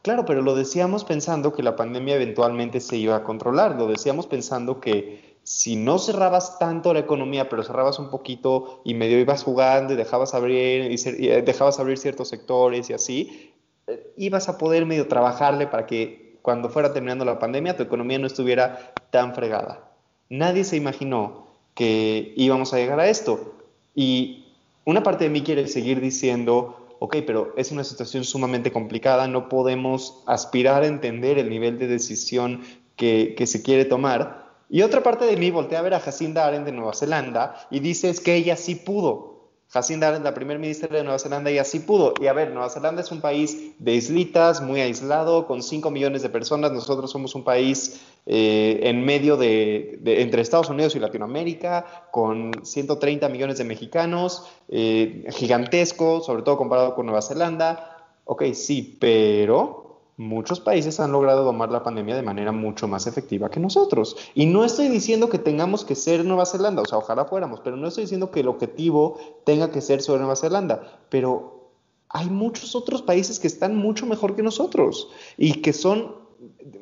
Claro, pero lo decíamos pensando que la pandemia eventualmente se iba a controlar, lo decíamos pensando que si no cerrabas tanto la economía, pero cerrabas un poquito y medio ibas jugando y dejabas abrir, y, y dejabas abrir ciertos sectores y así, eh, ibas a poder medio trabajarle para que cuando fuera terminando la pandemia tu economía no estuviera tan fregada. Nadie se imaginó que íbamos a llegar a esto. Y una parte de mí quiere seguir diciendo, ok, pero es una situación sumamente complicada, no podemos aspirar a entender el nivel de decisión que se quiere tomar. Y otra parte de mí voltea a ver a Jacinda Aren de Nueva Zelanda y dice es que ella sí pudo. Jacinda Aren, la primer ministra de Nueva Zelanda, ella sí pudo. Y a ver, Nueva Zelanda es un país de islitas, muy aislado, con 5 millones de personas. Nosotros somos un país eh, en medio de, entre Estados Unidos y Latinoamérica, con 130 millones de mexicanos, eh, gigantesco, sobre todo comparado con Nueva Zelanda. Ok, sí, pero muchos países han logrado domar la pandemia de manera mucho más efectiva que nosotros. Y no estoy diciendo que tengamos que ser Nueva Zelanda, o sea, ojalá fuéramos, pero no estoy diciendo que el objetivo tenga que ser sobre Nueva Zelanda, pero hay muchos otros países que están mucho mejor que nosotros y que son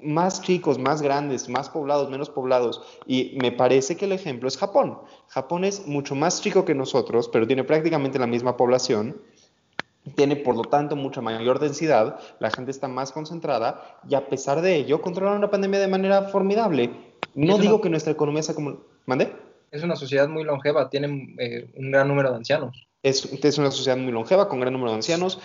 más chicos, más grandes, más poblados, menos poblados. Y me parece que el ejemplo es Japón. Japón es mucho más chico que nosotros, pero tiene prácticamente la misma población tiene por lo tanto mucha mayor densidad, la gente está más concentrada y a pesar de ello controlan la pandemia de manera formidable. No digo una... que nuestra economía sea como... ¿Mande? Es una sociedad muy longeva, tiene eh, un gran número de ancianos. Es, es, una sociedad muy longeva, con gran número de ancianos.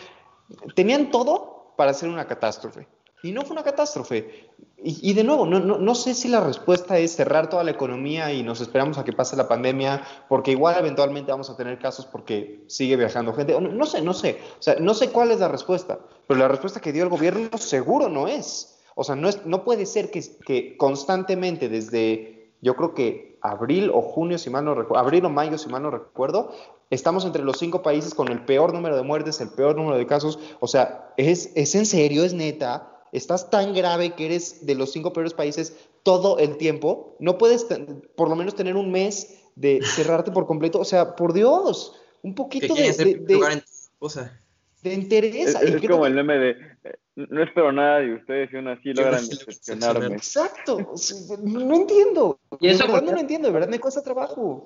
Tenían todo para hacer una catástrofe. Y no fue una catástrofe. Y, de nuevo, no, no, no, sé si la respuesta es cerrar toda la economía y nos esperamos a que pase la pandemia, porque igual eventualmente vamos a tener casos porque sigue viajando gente. No, sé, no sé. O sea, no sé cuál es la respuesta, pero la respuesta que dio el gobierno seguro no es. O sea, no, es, no puede ser que, que constantemente desde, yo creo que abril o junio, si mal no recuerdo, abril o mayo, si mal no recuerdo, estamos entre los cinco países con el peor número de muertes, el peor número de casos. O sea, ¿es, es en serio, es neta? Estás tan grave que eres de los cinco peores países todo el tiempo, no puedes por lo menos tener un mes de cerrarte por completo. O sea, por Dios, un poquito de, de, de, de, interés. Es, como el meme de no espero nada de ustedes y aún así logran decepcionarme. Exacto, no entiendo. Y eso de verdad no lo entiendo, de verdad me cuesta trabajo.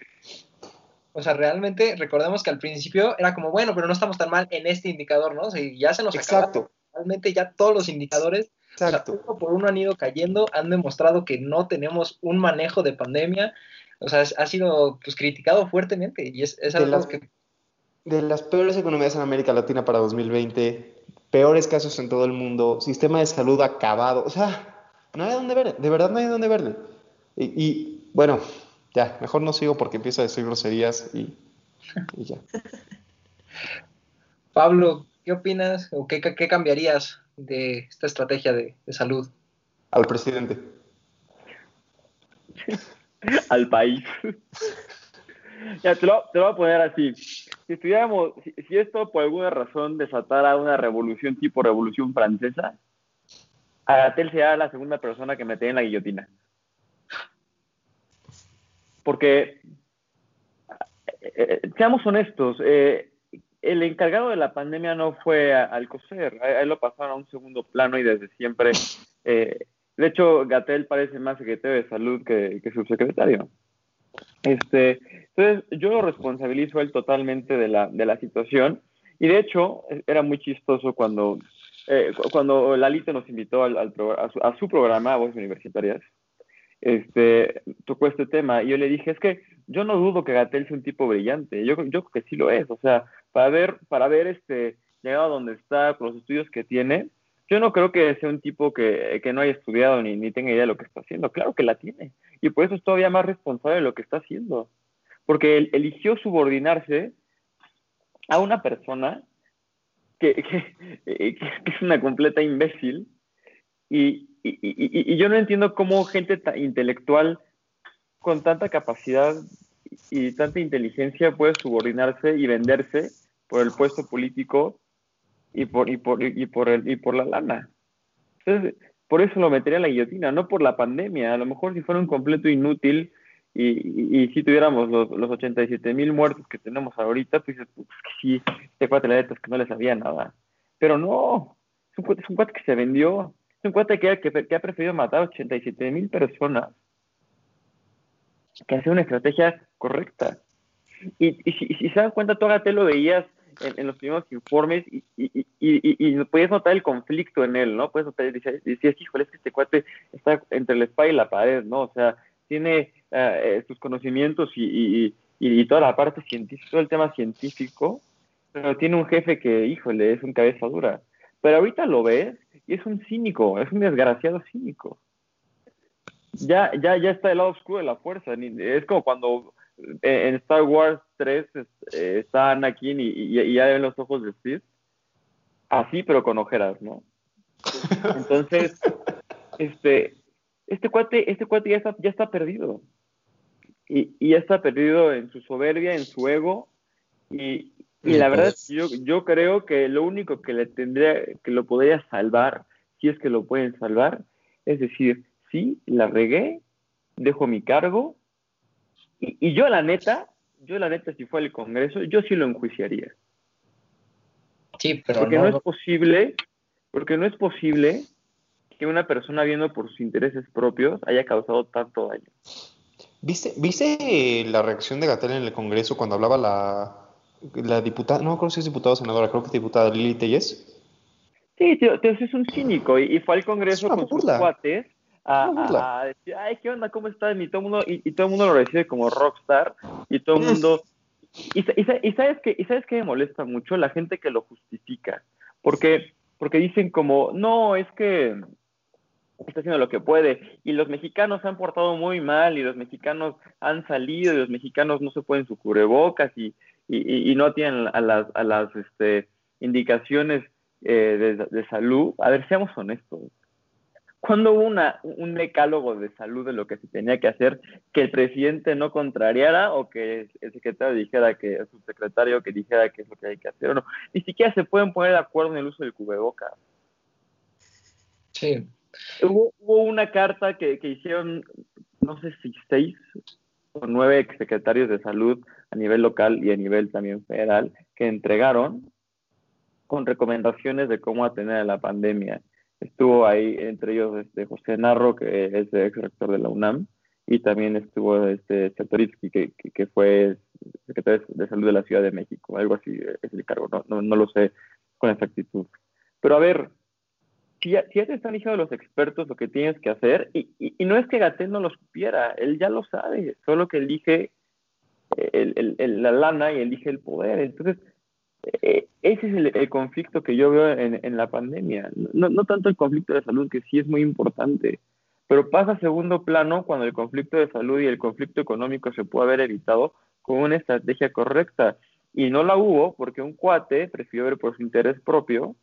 O sea, realmente recordemos que al principio era como, bueno, pero no estamos tan mal en este indicador, ¿no? O sea, ya se nos Exacto realmente ya todos los indicadores, uno por uno han ido cayendo, han demostrado que no tenemos un manejo de pandemia, o sea, ha sido pues criticado fuertemente y es, es algo que... De las peores economías en América Latina para 2020, peores casos en todo el mundo, sistema de salud acabado, o sea, no hay dónde verle, de verdad no hay dónde verle. Y, y bueno, ya, mejor no sigo porque empiezo a decir groserías y, y ya. [LAUGHS] Pablo, ¿Qué opinas o qué, cambiarías de esta estrategia de, salud? Al presidente. Al país. ya, te lo, voy a poner así. Si estuviéramos, si, esto por alguna razón desatara una revolución tipo revolución francesa, Agatel sería la segunda persona que metería en la guillotina. Porque, eh, eh, seamos honestos, eh, el encargado de la pandemia no fue Alcocer, a, él lo pasaron a un segundo plano y desde siempre, eh, de hecho, Gatel parece más secretario de salud que, subsecretario. Este, entonces, yo lo responsabilizo él totalmente de la, de la situación y de hecho, era muy chistoso cuando, eh, cuando Lalito nos invitó al, a, su, a, su, programa, Voces Universitarias, este, tocó este tema y yo le dije, es que yo no dudo que Gatel sea un tipo brillante, yo, yo creo que sí lo es, o sea, para ver, para ver este, llegado a donde está, con los estudios que tiene, yo no creo que sea un tipo que, que no haya estudiado ni, ni, tenga idea de lo que está haciendo, claro que la tiene, y por eso es todavía más responsable de lo que está haciendo, porque él eligió subordinarse a una persona que, [LAUGHS] que, es una completa imbécil, y, y, y, y yo no entiendo cómo gente intelectual con tanta capacidad y tanta inteligencia puede subordinarse y venderse por el puesto político y por, y por, y por, el, y por la lana. Entonces, por eso lo metería en la guillotina, no por la pandemia. A lo mejor si fuera un completo inútil y, si tuviéramos los, los 87 mil muertos que tenemos ahorita, pues, pues que sí, este cuate la neta que no le sabía nada. Pero no, es un es un cuate que se vendió, es un cuate que, que, ha preferido matar a 87 mil personas que hace una estrategia correcta. Y, si, se dan cuenta, tú te lo veías en, los primeros informes y, y, y, podías notar el conflicto en él, ¿no? Puedes notar, decías, decías, híjole, es que este cuate está entre la espada y la pared, ¿no? O sea, tiene uh, sus conocimientos y, toda la parte científica, todo el tema científico, pero tiene un jefe que, híjole, es un cabeza dura. Pero ahorita lo ves y es un cínico, es un desgraciado cínico ya, ya, ya está el lado oscuro de la fuerza. Es como cuando eh, en Star Wars 3 eh, está Anakin y, y, ya ven los ojos de Steve. Así, pero con ojeras, ¿no? Entonces, [LAUGHS] este, este cuate, este cuate ya está, ya está perdido. Y, y ya está perdido en su soberbia, en su ego. Y, y la verdad es que yo, yo creo que lo único que le tendría, que lo podría salvar, si es que lo pueden salvar, es decir, sí, la regué, dejo mi cargo, y, yo la neta, yo la neta, si fue el Congreso, yo sí lo enjuiciaría. Sí, pero porque no, es posible, porque no es posible que una persona viendo por sus intereses propios haya causado tanto daño. ¿Viste, ¿Viste la reacción de Gatel en el Congreso cuando hablaba la, la diputada, no creo si es diputada o senadora, creo que es diputada Lili Telles? Sí, tío, es un cínico y, fue al Congreso con sus cuates a, decir, ay, ¿qué onda? ¿Cómo estás? Y todo el mundo, y, todo el mundo lo recibe como rockstar, y todo el mundo... Y, y, sabes que, y sabes que me molesta mucho la gente que lo justifica, porque porque dicen como, no, es que está haciendo lo que puede y los mexicanos se han portado muy mal y los mexicanos han salido y los mexicanos no se pueden su cubrebocas y, y, y no tienen a las, a las este, indicaciones eh, de, de, salud. A ver, seamos honestos. Cuando hubo una, un decálogo de salud de lo que se tenía que hacer, que el presidente no contrariara o que el secretario dijera que el subsecretario que dijera que es lo que hay que hacer o no, ni siquiera se pueden poner de acuerdo en el uso del cubrebocas. Sí, Hubo, hubo una carta que, que, hicieron, no sé si seis o nueve secretarios de salud a nivel local y a nivel también federal que entregaron con recomendaciones de cómo atender a la pandemia. Estuvo ahí entre ellos este José Narro, que es ex rector de la UNAM, y también estuvo este Chatoritsky, que, que, fue secretario de salud de la Ciudad de México, algo así es el cargo, no, no, no lo sé con exactitud. Pero a ver, si ya, si ya, te están diciendo los expertos lo que tienes que hacer, y, y, no es que Gatel no lo supiera, él ya lo sabe, solo que elige el, el, la lana y elige el poder. Entonces, ese es el, conflicto que yo veo en, la pandemia. No, tanto el conflicto de salud, que sí es muy importante, pero pasa a segundo plano cuando el conflicto de salud y el conflicto económico se puede haber evitado con una estrategia correcta. Y no la hubo porque un cuate prefirió ver por su interés propio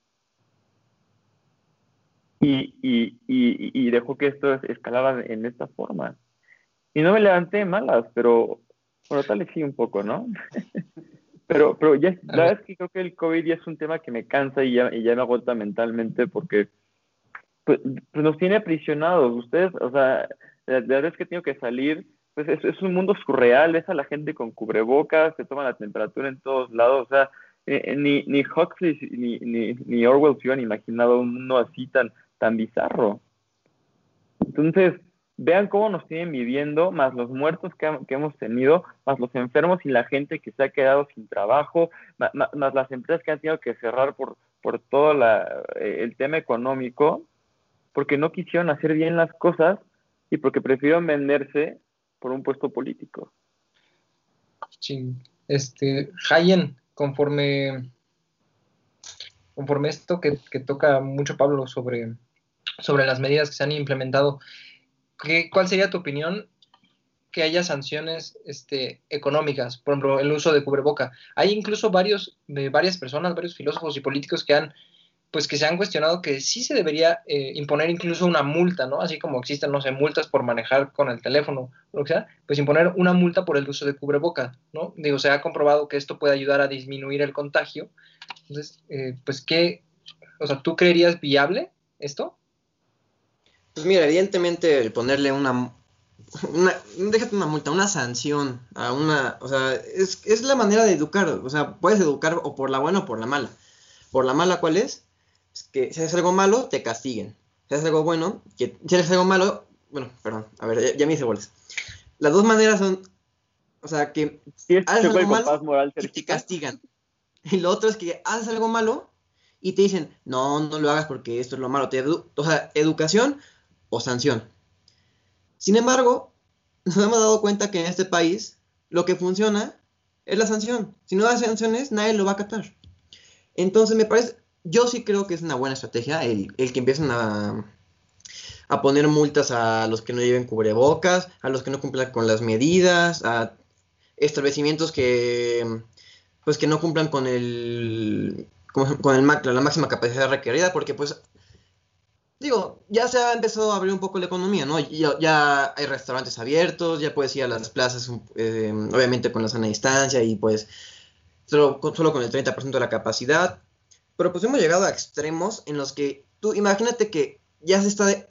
y, dejó que esto escalara en esta forma. Y no me levanté malas, pero bueno, tal vez sí un poco, ¿no? [LAUGHS] pero pero ya, la verdad es que creo que el COVID ya es un tema que me cansa y ya, y ya me agota mentalmente porque pues, pues nos tiene aprisionados. Ustedes, o sea, la, la vez que tengo que salir, pues es, es, un mundo surreal, es a la gente con cubrebocas, se toma la temperatura en todos lados, o sea, eh, ni, ni Huxley ni, ni, ni Orwell se han imaginado un mundo así tan, tan bizarro. Entonces, vean cómo nos tienen viviendo, más los muertos que, hemos tenido, más los enfermos y la gente que se ha quedado sin trabajo, más, las empresas que han tenido que cerrar por, por todo eh, el tema económico, porque no quisieron hacer bien las cosas y porque prefirieron venderse por un puesto político. Este, Hayen, conforme, conforme esto que, que toca mucho Pablo sobre sobre las medidas que se han implementado. ¿Qué, ¿Cuál sería tu opinión que haya sanciones este, económicas? Por ejemplo, el uso de cubreboca. Hay incluso varios, de varias personas, varios filósofos y políticos que han pues que se han cuestionado que sí se debería eh, imponer incluso una multa, ¿no? Así como existen, no sé, multas por manejar con el teléfono, lo que sea, pues imponer una multa por el uso de cubreboca, ¿no? Digo, se ha comprobado que esto puede ayudar a disminuir el contagio. Entonces, eh, pues, ¿qué? O sea, ¿tú creerías viable esto? Pues mira, evidentemente el ponerle una, una, déjate una multa, una sanción a una, o sea, es, es la manera de educar, o sea, puedes educar o por la buena o por la mala. Por la mala, ¿cuál es? Es que si haces algo malo, te castiguen. Si haces algo bueno, que, si haces algo malo, bueno, perdón, a ver, ya, ya me hice bolas. Las dos maneras son, o sea, que si es haces algo malo moral y te castigan. Y lo otro es que haces algo malo y te dicen, no, no lo hagas porque esto es lo malo. Te edu o sea, educación o sanción. Sin embargo, nos hemos dado cuenta que en este país lo que funciona es la sanción. Si no da sanciones, nadie lo va a acatar. Entonces, me parece, yo sí creo que es una buena estrategia el, el que empiecen a, poner multas a los que no lleven cubrebocas, a los que no cumplan con las medidas, a establecimientos que pues que no cumplan con el con el la máxima capacidad requerida, porque pues digo, ya se ha empezado a abrir un poco la economía, ¿no? Ya, ya hay restaurantes abiertos, ya puedes ir a las plazas, eh, obviamente con la sana distancia y pues solo, con el 30% de la capacidad. Pero pues hemos llegado a extremos en los que tú imagínate que ya se está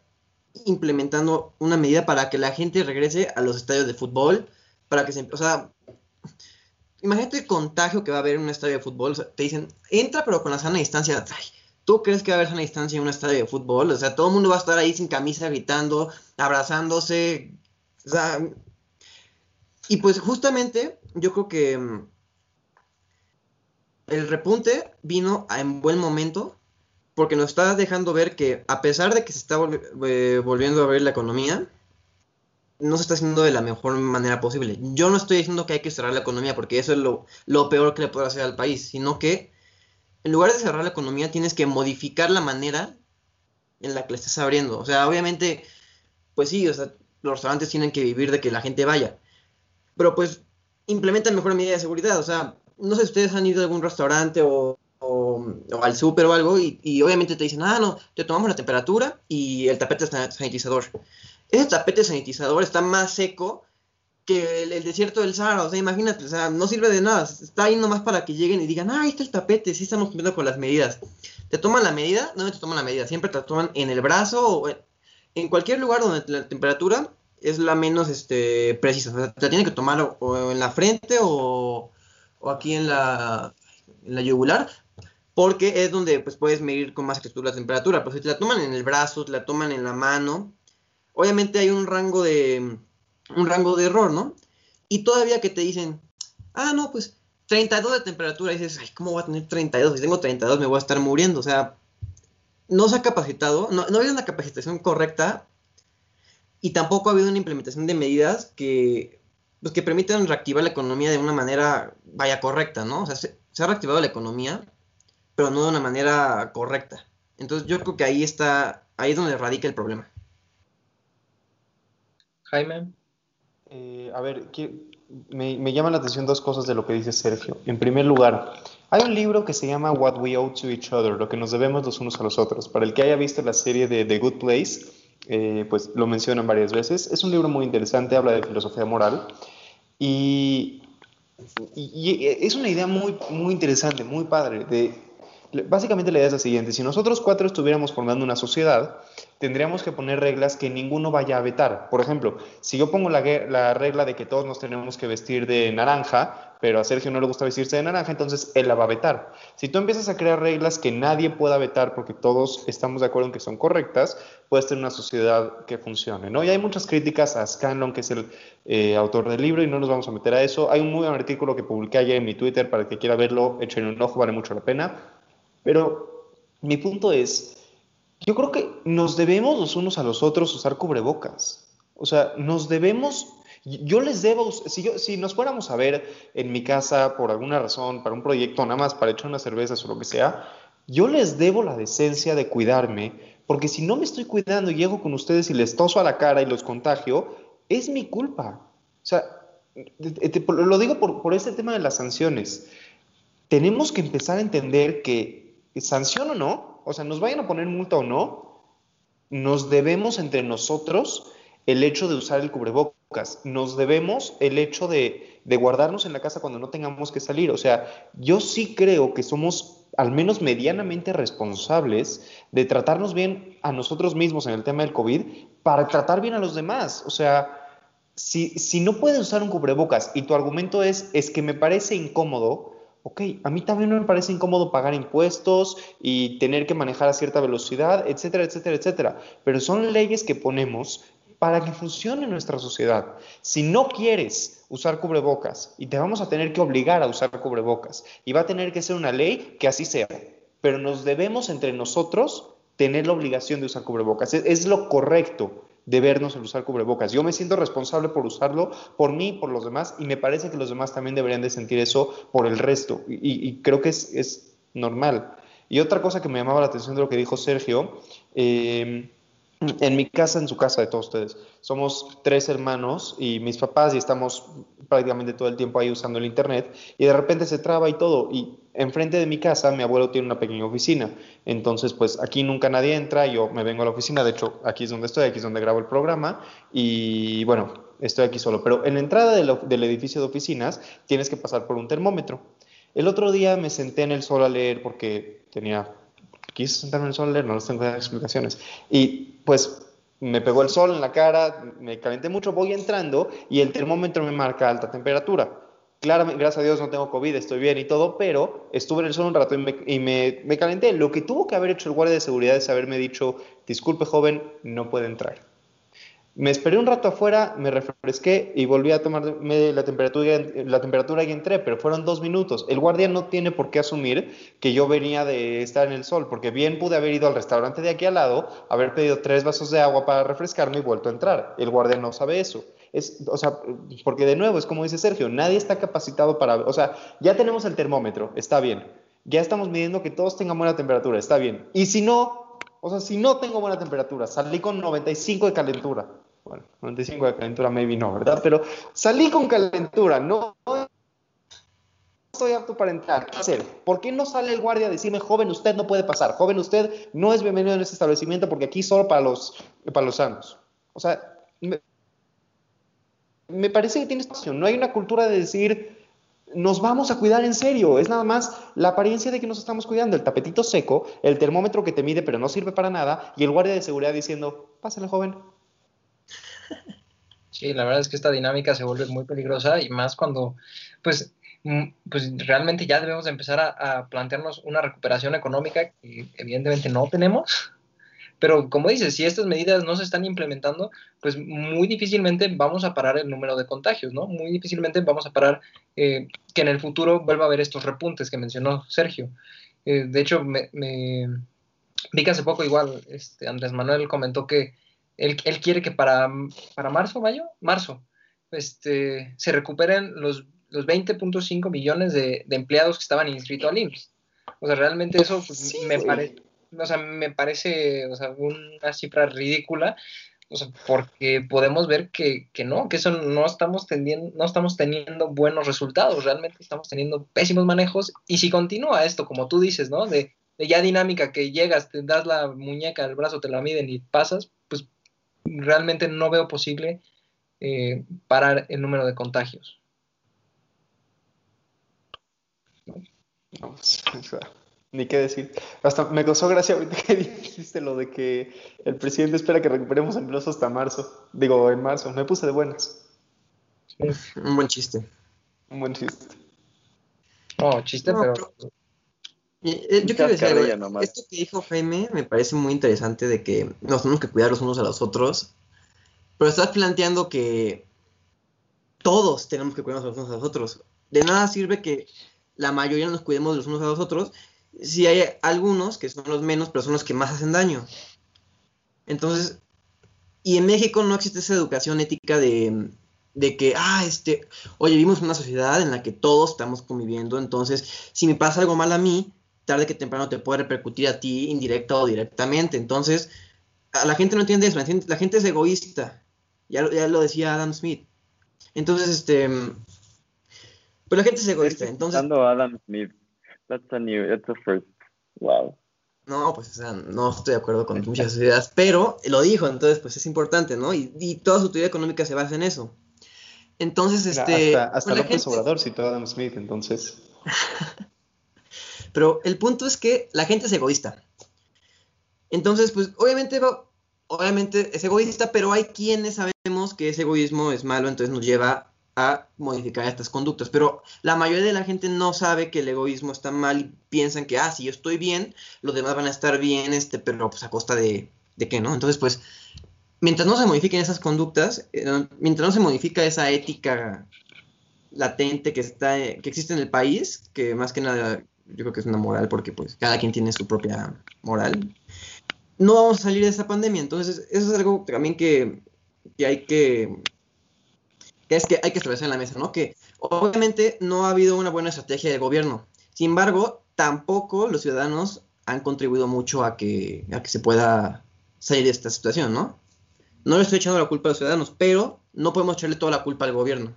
implementando una medida para que la gente regrese a los estadios de fútbol, para que se, o sea, imagínate el contagio que va a haber en un estadio de fútbol, te dicen, entra pero con la sana distancia, ay, ¿Tú crees que va a haber sana distancia en un estadio de fútbol? O sea, todo el mundo va a estar ahí sin camisa, gritando, abrazándose. O sea, y pues justamente yo creo que mm, el repunte vino en buen momento porque nos está dejando ver que a pesar de que se está eh, volviendo a abrir la economía, no se está haciendo de la mejor manera posible. Yo no estoy diciendo que hay que cerrar la economía porque eso es lo, lo peor que le puede hacer al país, sino que en lugar de cerrar la economía, tienes que modificar la manera en la que la estás abriendo. O sea, obviamente, pues sí, o sea, los restaurantes tienen que vivir de que la gente vaya. Pero pues implementan mejor medida de seguridad. O sea, no sé si ustedes han ido a algún restaurante o, al súper o algo y, obviamente te dicen, ah, no, te tomamos la temperatura y el tapete sanitizador. Ese tapete sanitizador está más seco que el, desierto del Sahara, o sea, imagínate, o sea, no sirve de nada, está ahí nomás para que lleguen y digan, ah, ahí está el tapete, sí estamos cumpliendo con las medidas. Te toman la medida, no te toman la medida, siempre te toman en el brazo o en cualquier lugar donde la temperatura es la menos este, precisa, o sea, te la tienen que tomar o, en la frente o, o aquí en la, en la yugular, porque es donde pues, puedes medir con más exactitud la temperatura, pero si te la toman en el brazo, te la toman en la mano, obviamente hay un rango de un rango de error, ¿no? Y todavía que te dicen, ah, no, pues 32 de temperatura, y dices, ay, ¿cómo voy a tener 32? Si tengo 32 me voy a estar muriendo, o sea, no se ha capacitado, no, ha habido una capacitación correcta y tampoco ha habido una implementación de medidas que, pues, que permitan reactivar la economía de una manera, vaya, correcta, ¿no? O sea, se, se ha reactivado la economía, pero no de una manera correcta. Entonces yo creo que ahí está, ahí es donde radica el problema. Jaime. Eh, a ver, me, me llaman la atención dos cosas de lo que dice Sergio. En primer lugar, hay un libro que se llama What We Owe to Each Other, lo que nos debemos los unos a los otros. Para el que haya visto la serie de The Good Place, eh, pues lo mencionan varias veces. Es un libro muy interesante, habla de filosofía moral y, y, es una idea muy, muy interesante, muy padre. De, básicamente la idea es la siguiente, si nosotros cuatro estuviéramos formando una sociedad, tendríamos que poner reglas que ninguno vaya a vetar. Por ejemplo, si yo pongo la, regla de que todos nos tenemos que vestir de naranja, pero a Sergio no le gusta vestirse de naranja, entonces él la va a vetar. Si tú empiezas a crear reglas que nadie pueda vetar porque todos estamos de acuerdo en que son correctas, puedes tener una sociedad que funcione, ¿no? Y hay muchas críticas a Scanlon, que es el eh, autor del libro, y no nos vamos a meter a eso. Hay un muy buen artículo que publiqué ayer en mi Twitter, para el que quiera verlo, échenle un ojo, vale mucho la pena. Pero mi punto es, yo creo que nos debemos los unos a los otros usar cubrebocas. O sea, nos debemos, yo les debo, si, nos fuéramos a ver en mi casa por alguna razón, para un proyecto, nada más para echar unas cervezas o lo que sea, yo les debo la decencia de cuidarme, porque si no me estoy cuidando y llego con ustedes y les toso a la cara y los contagio, es mi culpa. O sea, lo digo por, por este tema de las sanciones. Tenemos que empezar a entender que sanción o no, o sea, nos vayan a poner multa o no, nos debemos entre nosotros el hecho de usar el cubrebocas, nos debemos el hecho de, guardarnos en la casa cuando no tengamos que salir. O sea, yo sí creo que somos al menos medianamente responsables de tratarnos bien a nosotros mismos en el tema del COVID para tratar bien a los demás. O sea, si, si no puedes usar un cubrebocas y tu argumento es, es que me parece incómodo, ok, a mí también me parece incómodo pagar impuestos y tener que manejar a cierta velocidad, etcétera, etcétera, etcétera. Pero son leyes que ponemos para que funcione nuestra sociedad. Si no quieres usar cubrebocas y te vamos a tener que obligar a usar cubrebocas y va a tener que ser una ley que así sea, pero nos debemos entre nosotros tener la obligación de usar cubrebocas. es lo correcto de vernos el usar cubrebocas. Yo me siento responsable por usarlo, por mí, por los demás, y me parece que los demás también deberían de sentir eso por el resto, y, creo que es, es, normal. Y otra cosa que me llamaba la atención de lo que dijo Sergio, eh, en mi casa, en su casa de todos ustedes, somos tres hermanos y mis papás y estamos prácticamente todo el tiempo ahí usando el internet y de repente se traba y todo y enfrente de mi casa mi abuelo tiene una pequeña oficina, entonces pues aquí nunca nadie entra, yo me vengo a la oficina, de hecho aquí es donde estoy, aquí es donde grabo el programa y bueno, estoy aquí solo, pero en la entrada del edificio de oficinas tienes que pasar por un termómetro. El otro día me senté en el sol a leer porque tenía quise sentarme en el sol a leer, no les tengo explicaciones. Y pues me pegó el sol en la cara, me calenté mucho, voy entrando y el termómetro me marca alta temperatura. Claramente, gracias a Dios no tengo COVID, estoy bien y todo, pero estuve en el sol un rato y, me, y me, me calenté. Lo que tuvo que haber hecho el guardia de seguridad es haberme dicho, disculpe joven, no puede entrar. Me esperé un rato afuera, me refresqué y volví a tomarme la temperatura, la temperatura y entré, pero fueron dos minutos. El guardia no tiene por qué asumir que yo venía de estar en el sol, porque bien pude haber ido al restaurante de aquí al lado, haber pedido tres vasos de agua para refrescarme y vuelto a entrar. El guardia no sabe eso. Es, o sea, porque de nuevo, es como dice Sergio, nadie está capacitado para, o sea, ya tenemos el termómetro, está bien, ya estamos midiendo que todos tengan buena temperatura, está bien. Y si no, o sea, si no tengo buena temperatura, salí con 95 de calentura. Bueno, 95 de calentura maybe no, ¿verdad? Pero salí con calentura, no estoy apto para entrar. ¿Qué hacer? ¿Por qué no sale el guardia a decirme, joven, usted no puede pasar? Joven, usted no es bienvenido en este establecimiento porque aquí solo para los, para los sanos. O sea, me, parece que tiene situación. No hay una cultura de decir, nos vamos a cuidar en serio. Es nada más la apariencia de que nos estamos cuidando. El tapetito seco, el termómetro que te mide pero no sirve para nada y el guardia de seguridad diciendo, pásale, joven. Sí, la verdad es que esta dinámica se vuelve muy peligrosa y más cuando, pues, mm, pues realmente ya debemos de empezar a, plantearnos una recuperación económica que evidentemente no tenemos. Pero como dices, si estas medidas no se están implementando, pues muy difícilmente vamos a parar el número de contagios, ¿no? Muy difícilmente vamos a parar eh, que en el futuro vuelva a haber estos repuntes que mencionó Sergio. Eh, de hecho, me, vi que hace poco igual este, Andrés Manuel comentó que él, él quiere que para, para marzo, mayo, marzo, este, se recuperen los, los 20.5 millones de, de, empleados que estaban inscritos al IMSS. O sea, realmente eso pues, sí, me parece o sea, me parece o sea, una cifra ridícula, o sea, porque podemos ver que, que, no, que eso no estamos, teniendo, no estamos teniendo buenos resultados, realmente estamos teniendo pésimos manejos, y si continúa esto, como tú dices, ¿no? De, de ya dinámica que llegas, te das la muñeca, el brazo, te la miden y pasas, pues realmente no veo posible eh, parar el número de contagios. No, [LAUGHS] ni qué decir. Hasta me causó gracia ahorita que [LAUGHS] dijiste lo de que el presidente espera que recuperemos empleos hasta marzo. Digo, en marzo. Me puse de buenas. Sí. Un buen chiste. Un buen chiste. No, chiste, no, pero... pero... Eh, yo quiero decir, algo, esto que dijo Jaime me parece muy interesante de que nos tenemos que cuidar los unos a los otros, pero estás planteando que todos tenemos que cuidarnos los unos a los otros. De nada sirve que la mayoría nos cuidemos los unos a los otros sí hay algunos que son los menos, pero son los que más hacen daño. Entonces, y en México no existe esa educación ética de, de que, ah, este, oye, vivimos en una sociedad en la que todos estamos conviviendo, entonces, si me pasa algo mal a mí, tarde que temprano te puede repercutir a ti indirecta o directamente. Entonces, a la gente no entiende eso, la gente, la gente es egoísta. Ya, ya, lo decía Adam Smith. Entonces, este, pues la gente es egoísta. Entonces, Adam Smith. That's a new, that's a first. Wow. No, pues, o sea, no estoy de acuerdo con muchas ideas, pero lo dijo, entonces, pues es importante, ¿no? Y, y toda su teoría económica se basa en eso. Entonces, Mira, este. Hasta, hasta López gente... Obrador citó a Adam Smith, entonces. [LAUGHS] pero el punto es que la gente es egoísta. Entonces, pues, obviamente, es egoísta, pero hay quienes sabemos que ese egoísmo es malo, entonces nos lleva a modificar estas conductas. Pero la mayoría de la gente no sabe que el egoísmo está mal y piensan que, ah, si yo estoy bien, los demás van a estar bien, este, pero pues a costa de, de qué, ¿no? Entonces, pues, mientras no se modifiquen esas conductas, eh, mientras no se modifica esa ética latente que está, que existe en el país, que más que nada yo creo que es una moral porque pues cada quien tiene su propia moral, no vamos a salir de esa pandemia. Entonces, eso es algo también que, que hay que que es que hay que establecer en la mesa, ¿no? Que obviamente no ha habido una buena estrategia del gobierno. Sin embargo, tampoco los ciudadanos han contribuido mucho a que, a que se pueda salir de esta situación, ¿no? No le estoy echando la culpa a los ciudadanos, pero no podemos echarle toda la culpa al gobierno.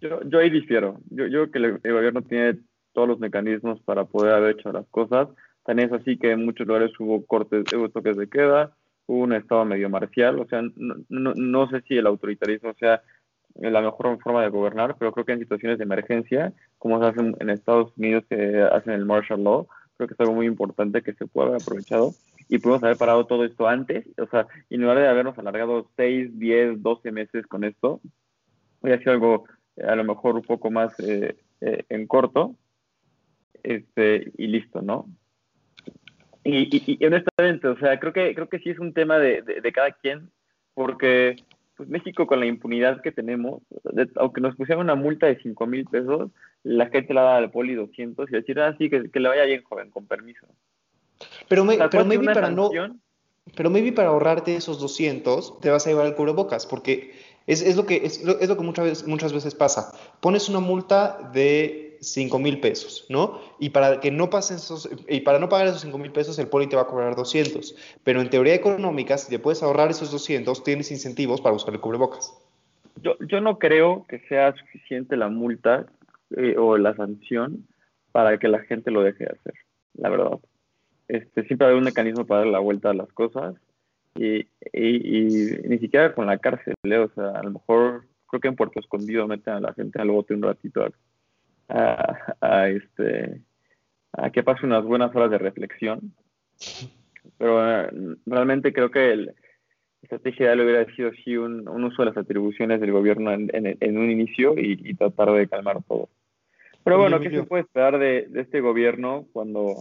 Yo, yo ahí difiero. Yo, yo creo que el, gobierno tiene todos los mecanismos para poder haber hecho las cosas. Tan es así que en muchos lugares hubo cortes, hubo toques de queda, hubo un estado medio marcial. O sea, no, no, sé si el autoritarismo sea la mejor forma de gobernar, pero creo que en situaciones de emergencia, como se hacen en Estados Unidos que hacen el martial law, creo que es algo muy importante que se pueda haber aprovechado y pudimos haber parado todo esto antes, o sea, y en lugar de habernos alargado 6, 10, 12 meses con esto, hubiera sido algo a lo mejor un poco más eh, eh, en corto, este, y listo, ¿no? Y, y, y, honestamente, o sea, creo que, creo que sí es un tema de, de, de cada quien, porque pues México con la impunidad que tenemos, de, aunque nos pusieran una multa de 5 mil pesos, la gente la da al poli 200 y decir, ah, sí, que, que le vaya bien, joven, con permiso. Pero, me, pero maybe para sanción, no... Pero maybe para ahorrarte esos 200 te vas a llevar el cubrebocas, porque es, es lo que, es es lo que muchas, veces, muchas veces pasa. Pones una multa de 5 mil pesos, ¿no? Y para que no pasen esos, y para no pagar esos 5 mil pesos, el poli te va a cobrar 200. Pero en teoría económica, si te puedes ahorrar esos 200, tienes incentivos para buscar el cubrebocas. Yo, yo no creo que sea suficiente la multa eh, o la sanción para que la gente lo deje de hacer, la verdad. Este, siempre hay un mecanismo para dar la vuelta a las cosas y, y, ni siquiera con la cárcel, ¿eh? o sea, a lo mejor creo que en Puerto Escondido meten a la gente al bote un ratito a, a, este a que pase unas buenas horas de reflexión. Pero eh, realmente creo que la estrategia ideal hubiera sido sí un, un, uso de las atribuciones del gobierno en, en, en un inicio y, y, tratar de calmar todo. Pero bueno, ¿qué se puede esperar de, de este gobierno cuando,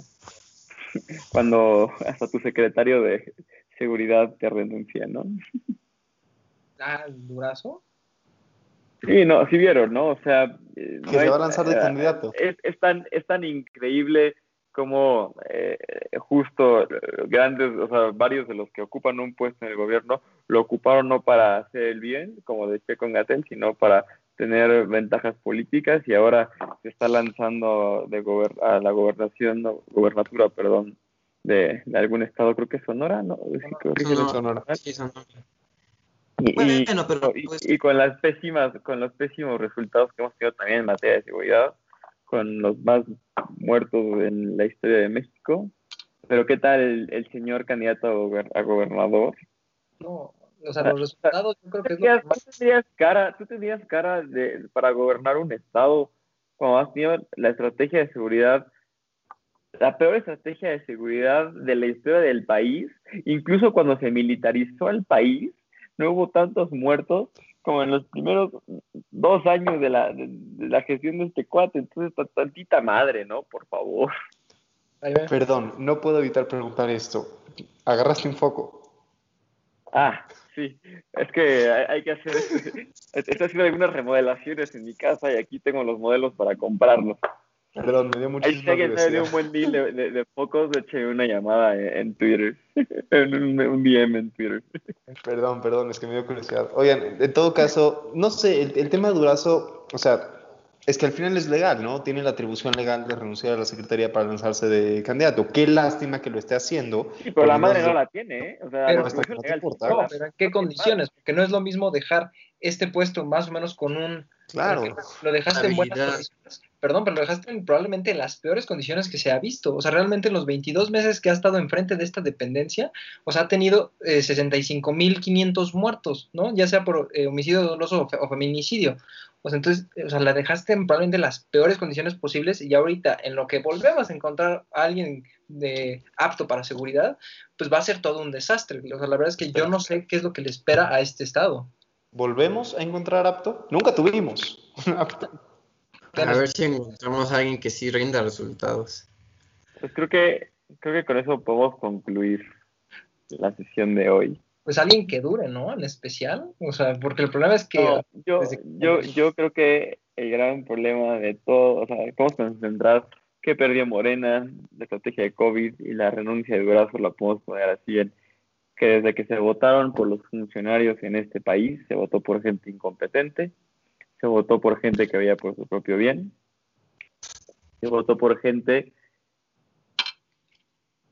[LAUGHS] cuando hasta tu secretario de seguridad te renuncia, ¿no? Ah, durazo. Sí, no, sí vieron, ¿no? O sea... Que no se hay, va a lanzar de eh, candidato. Es, es, tan, es tan increíble como eh, justo grandes, o sea, varios de los que ocupan un puesto en el gobierno lo ocuparon no para hacer el bien, como decía con Gatel, sino para tener ventajas políticas y ahora se está lanzando de gober a la gobernación, no, gobernatura, perdón, de, de, algún estado, creo que Sonora, ¿no? Sí, creo que Sonora. Sonora. Sí, Sonora. Y, Bueno, y- pero, y- pues- y con las pésimas, con los pésimos resultados que hemos tenido también en materia de seguridad, con los más muertos en la historia de México. Pero qué tal el, el señor candidato a, gober- a gobernador? No, o sea, los resultados yo creo que ¿Tú es lo que más... tú tendrías cara, tú tendrías cara de, para gobernar un estado cuando has tenido la estrategia de seguridad, la peor estrategia de seguridad de la historia del país, incluso cuando se militarizó el país, no hubo tantos muertos como en los primeros dos años de la, de, de la gestión de este cuate. Entonces, ta- tantita madre, ¿no? Por favor. Perdón, no puedo evitar preguntar esto. ¿Agarraste un foco? Ah, sí, es que hay, hay que hacer. [LAUGHS] Estoy haciendo algunas remodelaciones en mi casa y aquí tengo los modelos para comprarlos. Perdón, me dio Ahí muchísima si alguien sabe de curiosidad. un buen deal de, de, de focos, eche una llamada en, en Twitter. [LAUGHS] en un, un DM en Twitter. Perdón, perdón, es que me dio curiosidad. Oigan, en todo caso, no sé, el, el tema de Durazo, o sea, es que al final es legal, ¿no? Tiene la atribución legal de renunciar a la Secretaría para lanzarse de candidato. Qué lástima que lo esté haciendo. Sí, pero la porque madre no la tiene, ¿eh? O sea, Pero la hasta que no te. No, pero ¿en qué condiciones? Porque no es lo mismo dejar este puesto más o menos con un... Claro. Lo dejaste en buenas condiciones. Perdón, pero lo dejaste en probablemente las peores condiciones que se ha visto. O sea, realmente en los 22 meses que ha estado enfrente de esta dependencia, o sea, ha tenido eh, 65.500 muertos, ¿no? Ya sea por eh, homicidio doloso o, fe- o feminicidio. O sea, entonces, o sea, la dejaste en probablemente las peores condiciones posibles y ahorita en lo que volvemos a encontrar a alguien de apto para seguridad, pues va a ser todo un desastre. O sea, la verdad es que yo no sé qué es lo que le espera a este estado. ¿Volvemos a encontrar apto? Nunca tuvimos un [LAUGHS] apto. A ver si encontramos a alguien que sí rinda resultados. Pues creo que, creo que con eso podemos concluir la sesión de hoy. Pues alguien que dure, ¿no? En especial. O sea, porque el problema es que... No, yo, yo, yo creo que el gran problema de todo, o sea, podemos concentrar que perdió Morena, la estrategia de COVID y la renuncia de Durazo, la podemos poner así en que desde que se votaron por los funcionarios en este país, se votó por gente incompetente, se votó por gente que veía por su propio bien, se votó por gente,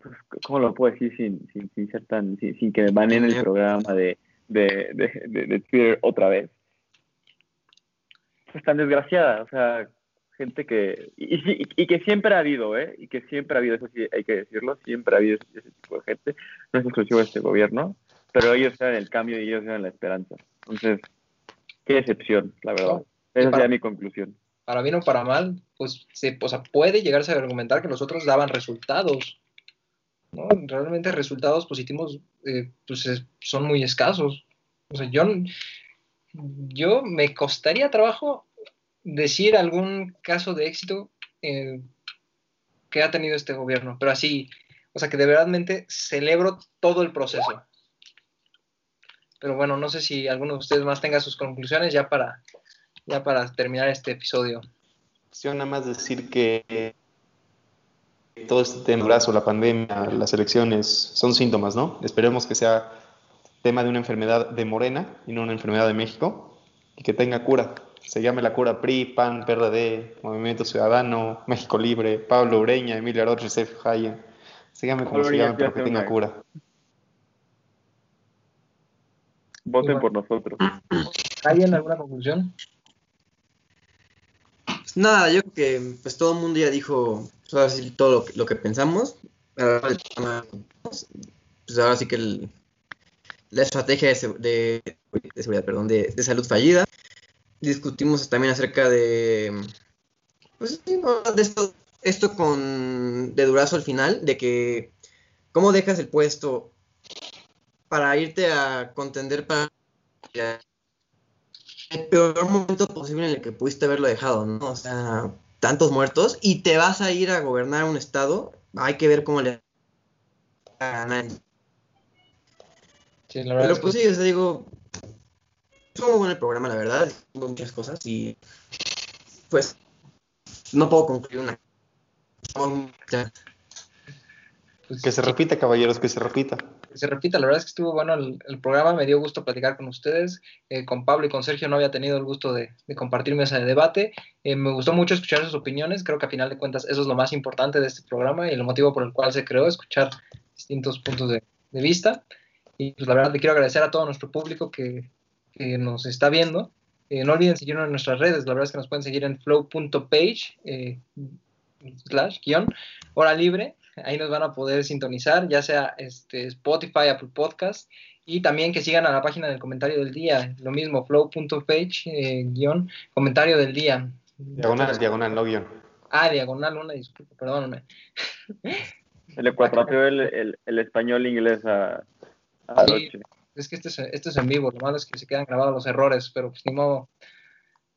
pues, ¿cómo lo puedo decir sin, sin, sin ser tan, sin, sin que me baneen el programa de, de, de, Twitter otra vez? Pues tan desgraciada, o sea, gente que, y, y, y que siempre ha habido, ¿eh? Y que siempre ha habido, eso sí hay que decirlo, siempre ha habido ese, ese tipo de gente, no es exclusivo de este gobierno, pero ellos eran el cambio y ellos eran la esperanza. Entonces, qué decepción, la verdad. Esa para- sería mi conclusión. para bien o para mal, pues se, o sea, puede llegarse a argumentar que los otros daban resultados. ¿no? Realmente resultados positivos eh, pues, es- son muy escasos. O sea, yo, yo me costaría trabajo decir algún caso de éxito eh, que ha tenido este gobierno, pero así, o sea, que de verdadmente celebro todo el proceso. Pero bueno, no sé si alguno de ustedes más tenga sus conclusiones ya para, ya para terminar este episodio. Yo nada más decir que todo este tema, brazo, la pandemia, las elecciones, son síntomas, ¿no? Esperemos que sea tema de una enfermedad de Morena y no una enfermedad de México y que tenga cura. Sígame la cura PRI, PAN, PRD, Movimiento Ciudadano, México Libre, Pablo Ureña, Emilio Aroche, Josef Hayen. Sígame como Pablo se llame, pero que tenga cura. Voten por nosotros. ¿Hayen alguna conclusión? Pues nada, yo creo que pues todo el mundo ya dijo pues, ahora sí todo lo que, lo que pensamos. Pues ahora sí que el- la estrategia de, de- de seguridad, perdón, de, de salud fallida. Discutimos también acerca de pues de esto, esto con de Durazo al final, de que cómo dejas el puesto para irte a contender para el peor momento posible en el que pudiste haberlo dejado, ¿no? O sea, tantos muertos y te vas a ir a gobernar un estado, hay que ver cómo le ganar. Sí, la verdad Pero es pues que sí, o sea, digo, estuvo muy bueno el programa, la verdad, hubo muchas cosas y pues no puedo concluir una. Que se repita, caballeros, que se repita. Que se repita, la verdad es que estuvo bueno el, programa, me dio gusto platicar con ustedes, Eh, con Pablo y con Sergio no había tenido el gusto de, de compartir mesa de debate, Eh, me gustó mucho escuchar sus opiniones, creo que a final de cuentas eso es lo más importante de este programa y el motivo por el cual se creó, escuchar distintos puntos de, vista, y pues la verdad le quiero agradecer a todo nuestro público que, que nos está viendo, Eh, no olviden seguirnos en nuestras redes, la verdad es que nos pueden seguir en flow.page, eh, slash, guion, hora libre, ahí nos van a poder sintonizar, ya sea este, Spotify, Apple Podcast, y también que sigan a la página del comentario del día, lo mismo, flow.page, eh, guion, comentario del día. Diagonal, diagonal, no guion. Ah, diagonal, una disculpa, perdóname. Se le cuatrapeó el, el, el español inglés a, a Sí. Es que este es, este es en vivo, lo malo es que se quedan grabados los errores, pero pues ni modo.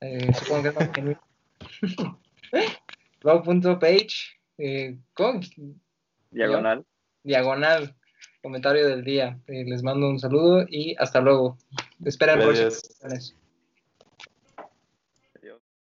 Eh, supongo que es más genuino. Flow.page, eh, con Diagonal. diagonal, comentario del día. Eh, les mando un saludo y hasta luego. Esperen Gracias. próximas.